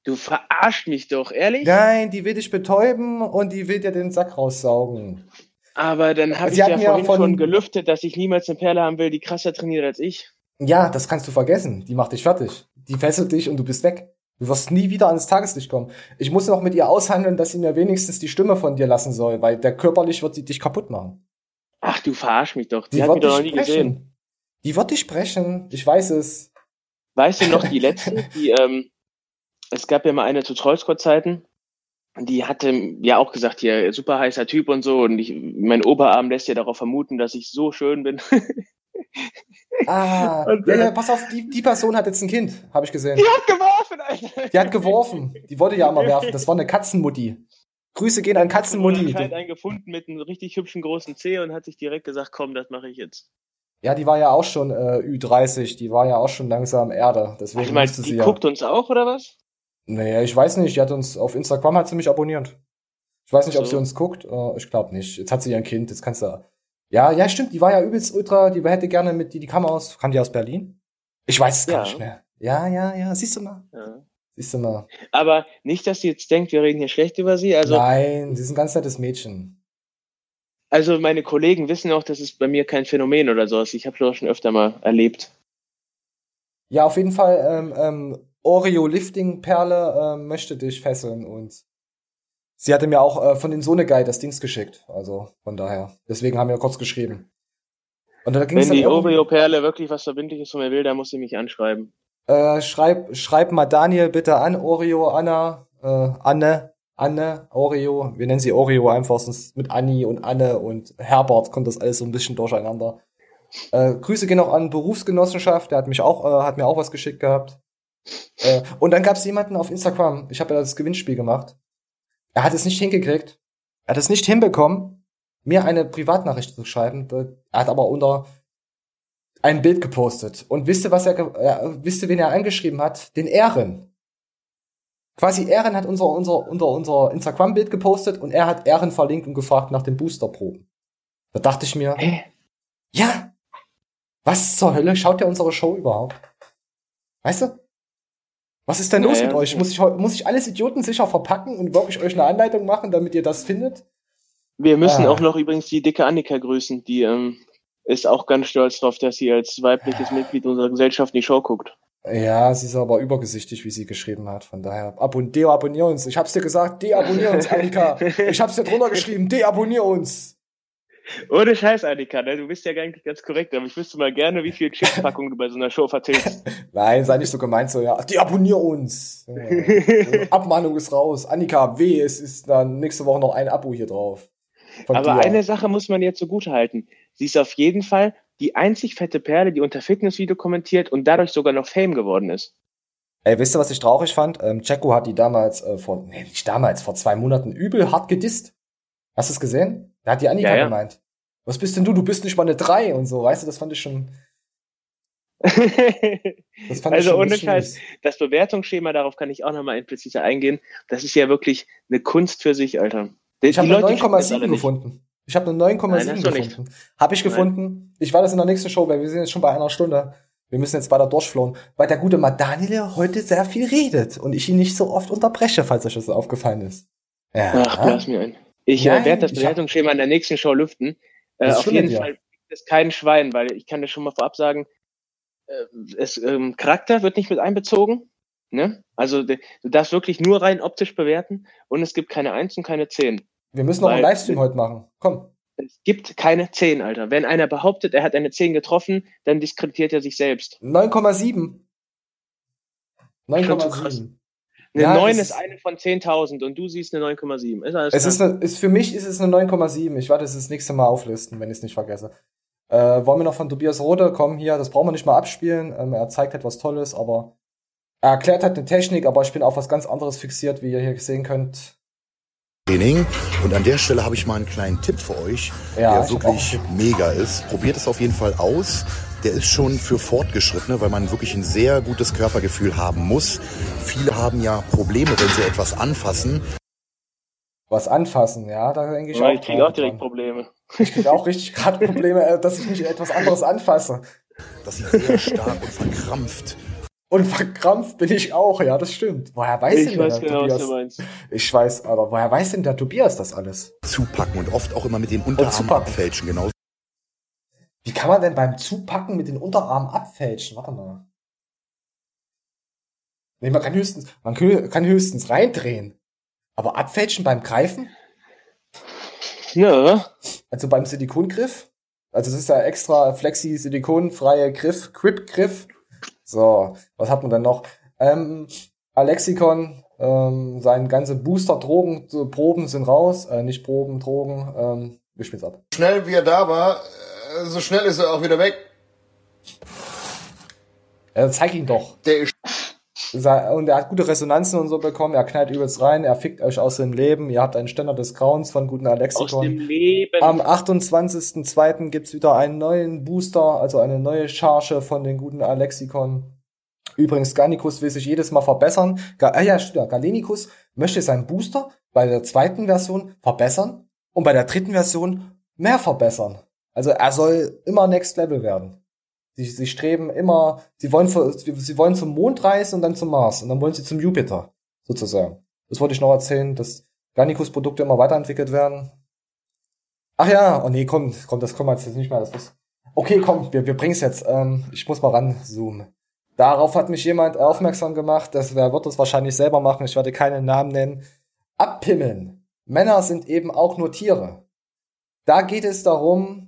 Du verarscht mich doch, ehrlich? Nein, die will dich betäuben und die will dir den Sack raussaugen. Aber dann habe ich ja vorhin von- schon gelüftet, dass ich niemals eine Perle haben will, die krasser trainiert als ich. Ja, das kannst du vergessen. Die macht dich fertig. Die fesselt dich und du bist weg. Du wirst nie wieder ans Tageslicht kommen. Ich muss noch mit ihr aushandeln, dass sie mir wenigstens die Stimme von dir lassen soll, weil der körperlich wird sie dich kaputt machen. Ach, du verarsch mich doch. Die, Die hat wird mich doch noch nie gesehen. sprechen. Die wird dich sprechen. Ich weiß es. Weißt du noch, die letzte, die, ähm, es gab ja mal eine zu Trollsquad-Zeiten, die hatte ja auch gesagt, hier, super heißer Typ und so, und ich, mein Oberarm lässt ja darauf vermuten, dass ich so schön bin. Ah, Und, ja, ja, pass auf, die, die Person hat jetzt ein Kind, habe ich gesehen. Die hat geworfen, Alter! Die hat geworfen. Die wollte ja immer werfen. Das war eine Katzenmutti. Grüße gehen an Katzenmutti. anscheinend einen gefunden mit einem richtig hübschen großen C und hat sich direkt gesagt, komm, das mache ich jetzt. Ja, die war ja auch schon äh, Ü30, die war ja auch schon langsam Erde. Deswegen Ich meine, die sie ja. guckt uns auch, oder was? Nee, ich weiß nicht, die hat uns auf Instagram hat sie mich abonniert. Ich weiß nicht, ob So. sie uns guckt. Äh, ich glaube nicht. Jetzt hat sie ihr Kind, jetzt kannst du. Ja, ja, stimmt, die war ja übelst ultra, die hätte gerne mit, die, die kam aus, kam die aus Berlin? Ich weiß es gar Ja. nicht mehr. Ja, ja, ja, siehst du mal. Ja. Siehst du mal. Aber nicht, dass sie jetzt denkt, wir reden hier schlecht über sie. Also, Nein, sie ist ein ganz nettes Mädchen. also meine Kollegen wissen auch, dass es bei mir kein Phänomen oder so ist. Ich habe das schon öfter mal erlebt. Ja, auf jeden Fall, ähm, ähm, Oreo Lifting Perle ähm, möchte dich fesseln und sie hatte mir auch äh, von den Sohnegeil das Dings geschickt. Also von daher. Deswegen haben wir kurz geschrieben. Und da ging es Wenn die Oreo-Perle wirklich was Verbindliches von mir will, dann muss sie mich anschreiben. Äh, schreib, schreib mal Daniel bitte an, Oreo, Anna, äh, Anne, Anne, Oreo. Wir nennen sie Oreo einfach, sonst mit Anni und Anne und Herbert kommt das alles so ein bisschen durcheinander. Äh, Grüße gehen auch an Berufsgenossenschaft, der hat mich auch, äh, hat mir auch was geschickt gehabt. Äh, und dann gab es jemanden auf Instagram, ich habe ja das Gewinnspiel gemacht. Er hat es nicht hingekriegt. Er hat es nicht hinbekommen, mir eine Privatnachricht zu schreiben. Er hat aber unter ein Bild gepostet. Und wisst ihr, was er, äh, wisst ihr, wen er angeschrieben hat? Den Ehren. Quasi Ehren hat unser, unser, unser, unser Instagram-Bild gepostet und er hat Ehren verlinkt und gefragt nach den Boosterproben. Da dachte ich mir, Hä? ja, was zur Hölle schaut der unsere Show überhaupt? Weißt du? Was ist denn los Naja, mit euch? Muss ich, muss ich alles idiotensicher verpacken und wirklich euch eine Anleitung machen, damit ihr das findet? Wir müssen Ah. auch noch übrigens die dicke Annika grüßen. Die ähm, ist auch ganz stolz drauf, dass sie als weibliches Mitglied unserer Gesellschaft in die Show guckt. Ja, sie ist aber übergesichtig, wie sie geschrieben hat. Von daher, abon deabonnier uns. Ich hab's dir gesagt, deabonnier uns, Annika. Ich hab's dir drunter geschrieben, deabonnier uns. Ohne Scheiß, Annika, ne? du bist ja eigentlich ganz korrekt, aber ich wüsste mal gerne, wie viel Chipspackungen du bei so einer Show vertilgst. Nein, sei nicht so gemeint, so, ja, deabonnier uns. Ja. Abmahnung ist raus. Annika, weh, es ist dann nächste Woche noch ein Abo hier drauf. Von Aber dir. eine Sache muss man jetzt zugute halten. Sie ist auf jeden Fall die einzig fette Perle, die unter Fitnessvideo kommentiert und dadurch sogar noch Fame geworden ist. Ey, wisst ihr, was ich traurig fand? Ähm, Jacko hat die damals, äh, vor, nee, nicht damals, vor zwei Monaten übel hart gedisst. Hast du es gesehen? Da hat die Annika Ja, ja. gemeint. Was bist denn du? Du bist nicht mal eine drei und so, weißt du, das fand ich schon, das fand ich also schon ein ohne Scheiß, das Bewertungsschema, darauf kann ich auch nochmal präziser eingehen. Das ist ja wirklich eine Kunst für sich, Alter. Die, Ich habe eine Leute checken das alle 9,7 nicht. gefunden. Ich habe eine Nein, 9,7 hast du nicht. gefunden. Habe ich Nein. gefunden. Ich war das in der nächsten Show, weil wir sind jetzt schon bei einer Stunde. Wir müssen jetzt weiter durchflohen, weil der gute Mann Daniel heute sehr viel redet und ich ihn nicht so oft unterbreche, falls euch das aufgefallen ist. Ja. Ach, blas mir ein. Ich äh, werde das Bewertungsschema in der nächsten Show lüften. Äh, ist auf jeden dir. Fall gibt es kein Schwein, weil ich kann dir schon mal vorab sagen, äh, es, ähm, Charakter wird nicht mit einbezogen. Ne? Also du darfst wirklich nur rein optisch bewerten und es gibt keine 1 und keine 10. Wir müssen noch einen Livestream heute machen. Komm. Es gibt keine 10, Alter. Wenn einer behauptet, er hat eine 10 getroffen, dann diskreditiert er sich selbst. 9,7. Schon so krass. 9,7. Eine Ja, 9 es ist eine von 10.000 und du siehst eine 9,7. Ist alles Es klar. ist, eine, ist für mich ist es eine 9,7. Ich werde es das nächste Mal auflisten, wenn ich es nicht vergesse. Äh, wollen wir noch von Tobias Rode kommen hier? Das brauchen wir nicht mal abspielen. Ähm, er zeigt etwas Tolles, aber er erklärt halt eine Technik, aber ich bin auf was ganz anderes fixiert, wie ihr hier sehen könnt. Training. Und an der Stelle habe ich mal einen kleinen Tipp für euch, Ja, der wirklich mega ist. Probiert es auf jeden Fall aus. Der ist schon für Fortgeschrittene, weil man wirklich ein sehr gutes Körpergefühl haben muss. Viele haben ja Probleme, wenn sie etwas anfassen. Was anfassen, ja, da denke ich Ja, auch. ich kriege auch direkt dran. Probleme. Ich kriege auch richtig gerade Probleme, äh, dass ich nicht etwas anderes anfasse. dass sie sehr stark und verkrampft. Und verkrampft bin ich auch, ja, das stimmt. Woher weiß Ich denn weiß der genau, was Tobias? du meinst. Ich weiß, aber woher weiß denn der Tobias das alles? zupacken und oft auch immer mit den Unterarmen abfälschen. Genauso Wie kann man denn beim Zupacken mit den Unterarmen abfälschen? Warte mal. Nee, man kann höchstens, man kann höchstens reindrehen. Aber abfälschen beim Greifen? Ja, Also beim Silikongriff? Also es ist ja extra flexi silikonfreie Griff, Grip-Griff. So, was hat man denn noch? Ähm, Alexikon, ähm, seine ganze Booster-Drogen, Proben sind raus. Äh, nicht Proben, Drogen. Ähm, wir spielen ab. Schnell wie er da war, äh, so schnell ist er auch wieder weg. Ja, zeig ihn doch. Der ist Und er hat gute Resonanzen und so bekommen. Er knallt übelst rein. Er fickt euch aus dem Leben. Ihr habt einen Ständer des Grauens von guten aus Alexikon. dem Leben. Am 28.02. gibt's wieder einen neuen Booster, also eine neue Charge von den guten Alexikon. Übrigens, Garnicus will sich jedes Mal verbessern. Ga ah ja, Galenicus möchte seinen Booster bei der zweiten Version verbessern und bei der dritten Version mehr verbessern. Also er soll immer Next Level werden. Sie, sie streben immer, sie wollen, sie, wollen zum Mond reisen und dann zum Mars und dann wollen sie zum Jupiter, sozusagen. Das wollte ich noch erzählen, dass Garnicus-Produkte immer weiterentwickelt werden. Ach ja, oh nee, komm, komm, das kommt jetzt nicht mehr. Das ist, okay, komm, wir, wir bringen's jetzt. Ähm, ich muss mal ranzoomen. Darauf hat mich jemand aufmerksam gemacht, dass wer wird das wahrscheinlich selber machen. Ich werde keinen Namen nennen. Abpimmeln. Männer sind eben auch nur Tiere. Da geht es darum,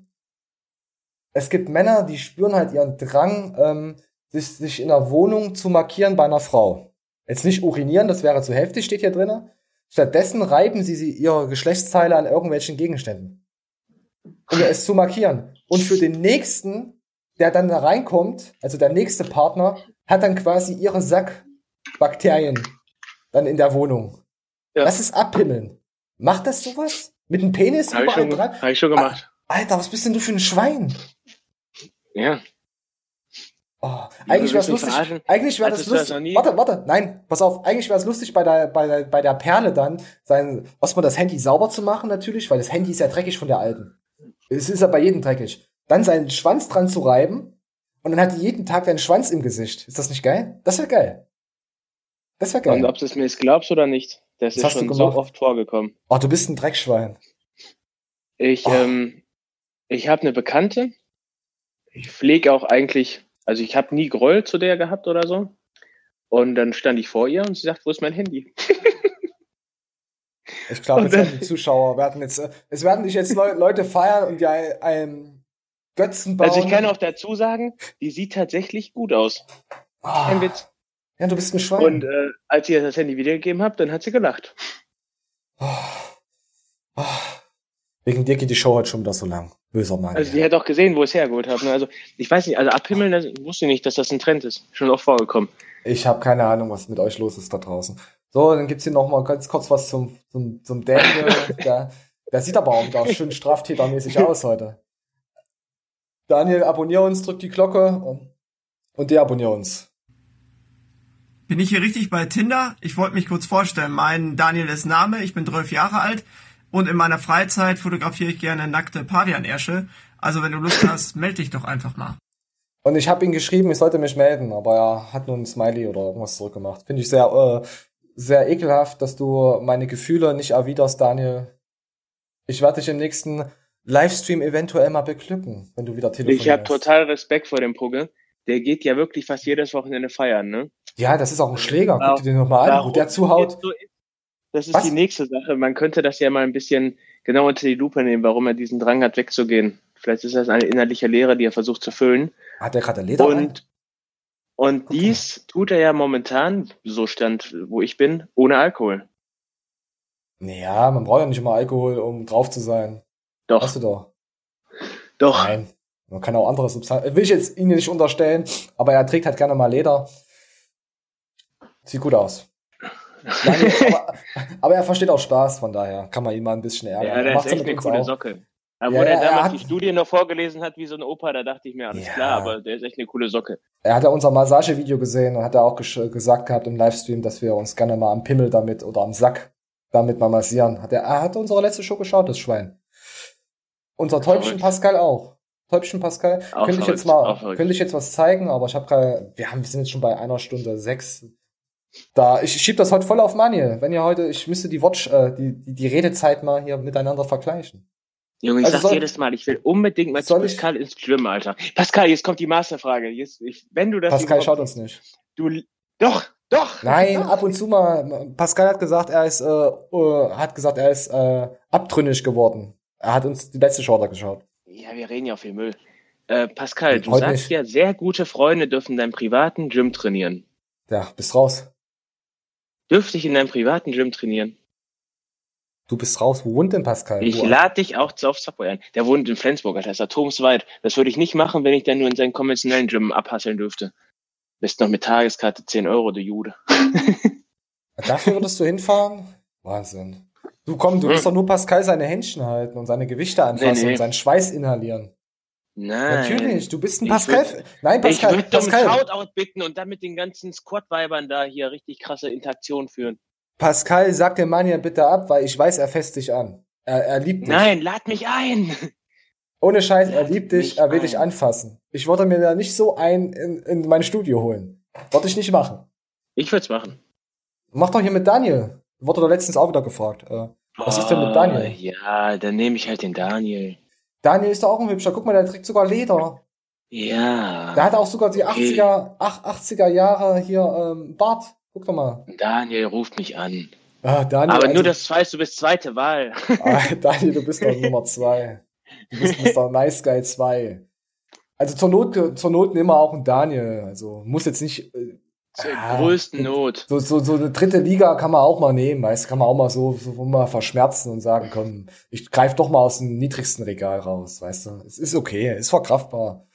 es gibt Männer, die spüren halt ihren Drang, ähm, sich, sich in der Wohnung zu markieren bei einer Frau. Jetzt nicht urinieren, das wäre zu heftig, steht hier drinne. Stattdessen reiben sie, sie ihre Geschlechtsteile an irgendwelchen Gegenständen. Um es zu markieren. Und für den nächsten, der dann da reinkommt, also der nächste Partner, hat dann quasi ihre Sackbakterien dann in der Wohnung. Ja. Das ist Abhimmeln. Macht das sowas? Mit dem Penis ich, überall schon, dran? hab ich schon gemacht. Alter, was bist denn du für ein Schwein? Ja. Oh, eigentlich wäre es lustig. verarschen? Eigentlich wäre das das lustig. nie? Warte, warte, nein, pass auf. Eigentlich wäre es lustig bei der, bei der, bei der Perle dann, sein, erstmal das Handy sauber zu machen natürlich, weil das Handy ist ja dreckig von der alten. Es ist ja bei jedem dreckig. Dann seinen Schwanz dran zu reiben und dann hat die jeden Tag deinen Schwanz im Gesicht. Ist das nicht geil? Das wäre geil. Das wäre Und geil. ob du es mir jetzt glaubst oder nicht, das Was ist schon so oft vorgekommen. Oh, du bist ein Dreckschwein. Ich, Oh. ähm, ich habe eine Bekannte. Ich pflege auch eigentlich, also ich habe nie Groll zu der gehabt oder so. Und dann stand ich vor ihr und sie sagt, wo ist mein Handy? Ich glaube, jetzt haben die Zuschauer werden jetzt, äh, es werden dich jetzt Leu Leute feiern und dir ein, ein Götzen bauen. Also ich kann auch dazu sagen, die sieht tatsächlich gut aus. Ah, Kein Witz. ja, du bist ein Schwein. Und äh, als ich ihr das Handy wiedergegeben habe, dann hat sie gelacht. Ah. Wegen dir geht die Show heute schon wieder so lang. Böser Mann. Also die hat auch gesehen, wo ich es hergeholt habe. ne? Also ich weiß nicht, also abhimmeln, das wusste ich nicht, dass das ein Trend ist. Schon oft vorgekommen. Ich habe keine Ahnung, was mit euch los ist da draußen. So, dann gibt's hier noch mal ganz kurz was zum, zum, zum Daniel. der, der sieht aber auch wieder schön straftätermäßig aus heute. Daniel, abonnier uns, drück die Glocke und, und deabonnier uns. Bin ich hier richtig bei Tinder? Ich wollte mich kurz vorstellen. Mein Daniel ist Name, ich bin 12 Jahre alt. Und in meiner Freizeit fotografiere ich gerne nackte Pavianersche. Also wenn du Lust hast, melde dich doch einfach mal. Und ich habe ihn geschrieben, ich sollte mich melden, aber er hat nur ein Smiley oder irgendwas zurückgemacht. Finde ich sehr, äh, sehr ekelhaft, dass du meine Gefühle nicht erwiderst, Daniel. Ich werde dich im nächsten Livestream eventuell mal beglücken, wenn du wieder telefonierst. Ich habe total Respekt vor dem Pugge. Der geht ja wirklich fast jedes Wochenende feiern, ne? Ja, das ist auch ein Schläger. Guck dir den nochmal an, wo der zuhaut. Das ist Was? die nächste Sache. Man könnte das ja mal ein bisschen genau unter die Lupe nehmen, warum er diesen Drang hat, wegzugehen. Vielleicht ist das eine innerliche Leere, die er versucht zu füllen. Hat er gerade Leder? Und, und dies tut er ja momentan, so stand, wo ich bin, ohne Alkohol. Naja, man braucht ja nicht immer Alkohol, um drauf zu sein. Doch. Hast du doch. Doch. Nein. Man kann auch andere Substanzen. Will ich jetzt Ihnen nicht unterstellen, aber er trägt halt gerne mal Leder. Sieht gut aus. Daniel, aber, aber er versteht auch Spaß, von daher kann man ihn mal ein bisschen ärgern. Ja, Er der ist macht's ja echt eine coole auch. Socke. Aber Ja, wo der ja, er damals hat- die Studie noch vorgelesen hat, wie so ein Opa, da dachte ich mir, alles Ja. klar, aber der ist echt eine coole Socke. Er hat ja unser Massagevideo gesehen und hat da auch gesagt gehabt im Livestream, dass wir uns gerne mal am Pimmel damit oder am Sack damit mal massieren. Hat er, er hat unsere letzte Show geschaut, das Schwein. Unser Täubchen. Pascal auch. Täubchen Pascal. Auch könnte ich jetzt mal, könnte ich jetzt was zeigen, aber ich habe gerade, wir haben, wir sind jetzt schon bei einer Stunde sechs. Da, ich schieb das heute voll auf Manuel. Wenn ihr heute, ich müsste die Watch, äh, die, die, Redezeit mal hier miteinander vergleichen. Junge, ich Also sag soll- jedes Mal, ich will unbedingt mal zu Soll ich- Pascal ins Gym, Alter. Pascal, jetzt kommt die Masterfrage. Jetzt, ich, wenn du das Pascal schaut uns nicht. Du, doch, doch. Nein, ab und zu mal. Pascal hat gesagt, er ist, äh, äh, hat gesagt, er ist äh, abtrünnig geworden. Er hat uns die letzte da geschaut. Ja, wir reden ja viel Müll. Äh, Pascal, du Heute sagst nicht. ja, sehr gute Freunde dürfen in deinem privaten Gym trainieren. Ja, bist raus. Dürfte ich in deinem privaten Gym trainieren? Du bist raus. Wo wohnt denn Pascal? Ich lade dich auch zu- auf Subway ein. Der wohnt in Flensburg, Alter, ist atomsweit. Das würde ich nicht machen, wenn ich dann nur in seinen konventionellen Gym abhasseln dürfte. Bist noch mit Tageskarte 10 Euro, du Jude. Dafür würdest du hinfahren? Wahnsinn. Du komm, du willst doch nur Pascal seine Händchen halten und seine Gewichte anfassen Nee, nee. und seinen Schweiß inhalieren. Nein. Natürlich, du bist ein Pascal. würd- Nein, Pascal, Ich würde Pascal. Shoutout bitten und dann mit den ganzen Squad-Weibern da hier richtig krasse Interaktion führen. Pascal, sag dem Mann ja bitte ab, weil ich weiß, er fässt dich an. Er, er liebt dich. Nein, lad mich ein. Ohne Scheiß, er liebt dich, er will dich anfassen. Ich wollte mir da nicht so ein in, in mein Studio holen. Wollte ich nicht machen. Ich würde es machen. Mach doch hier mit Daniel. Wurde doch letztens auch wieder gefragt. Äh, was ist denn mit Oh, Daniel? Ja, dann nehme ich halt den Daniel. Daniel ist doch auch ein hübscher. Guck mal, der trägt sogar Leder. Ja. Der hat auch sogar die Okay. 80er, ach, 80er Jahre hier ähm, Bart. Guck doch mal. Daniel ruft mich an. Ah, Daniel, Aber also, nur, dass du weißt, du bist zweite Wahl. Ah, Daniel, du bist doch Nummer zwei. Du bist Mr. Nice Guy 2. Also zur Not, zur Not nehmen wir auch einen Daniel. Also muss jetzt nicht. Zur ah, größten Not. So, so, so eine dritte Liga kann man auch mal nehmen, weißt du, kann man auch mal so, so mal verschmerzen und sagen, komm, ich greif doch mal aus dem niedrigsten Regal raus, weißt du. Es ist okay, ist verkraftbar.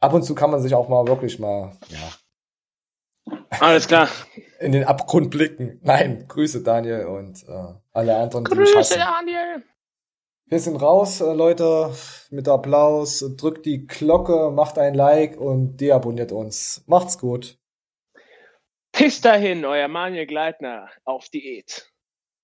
Ab und zu kann man sich auch mal wirklich mal, ja, Alles klar. in den Abgrund blicken. Nein, Grüße Daniel und äh, alle anderen, hassen. Daniel. Wir sind raus, äh, Leute, mit Applaus. Drückt die Glocke, macht ein Like und deabonniert uns. Macht's gut. Bis dahin, euer Manuel Gleitner auf Diät.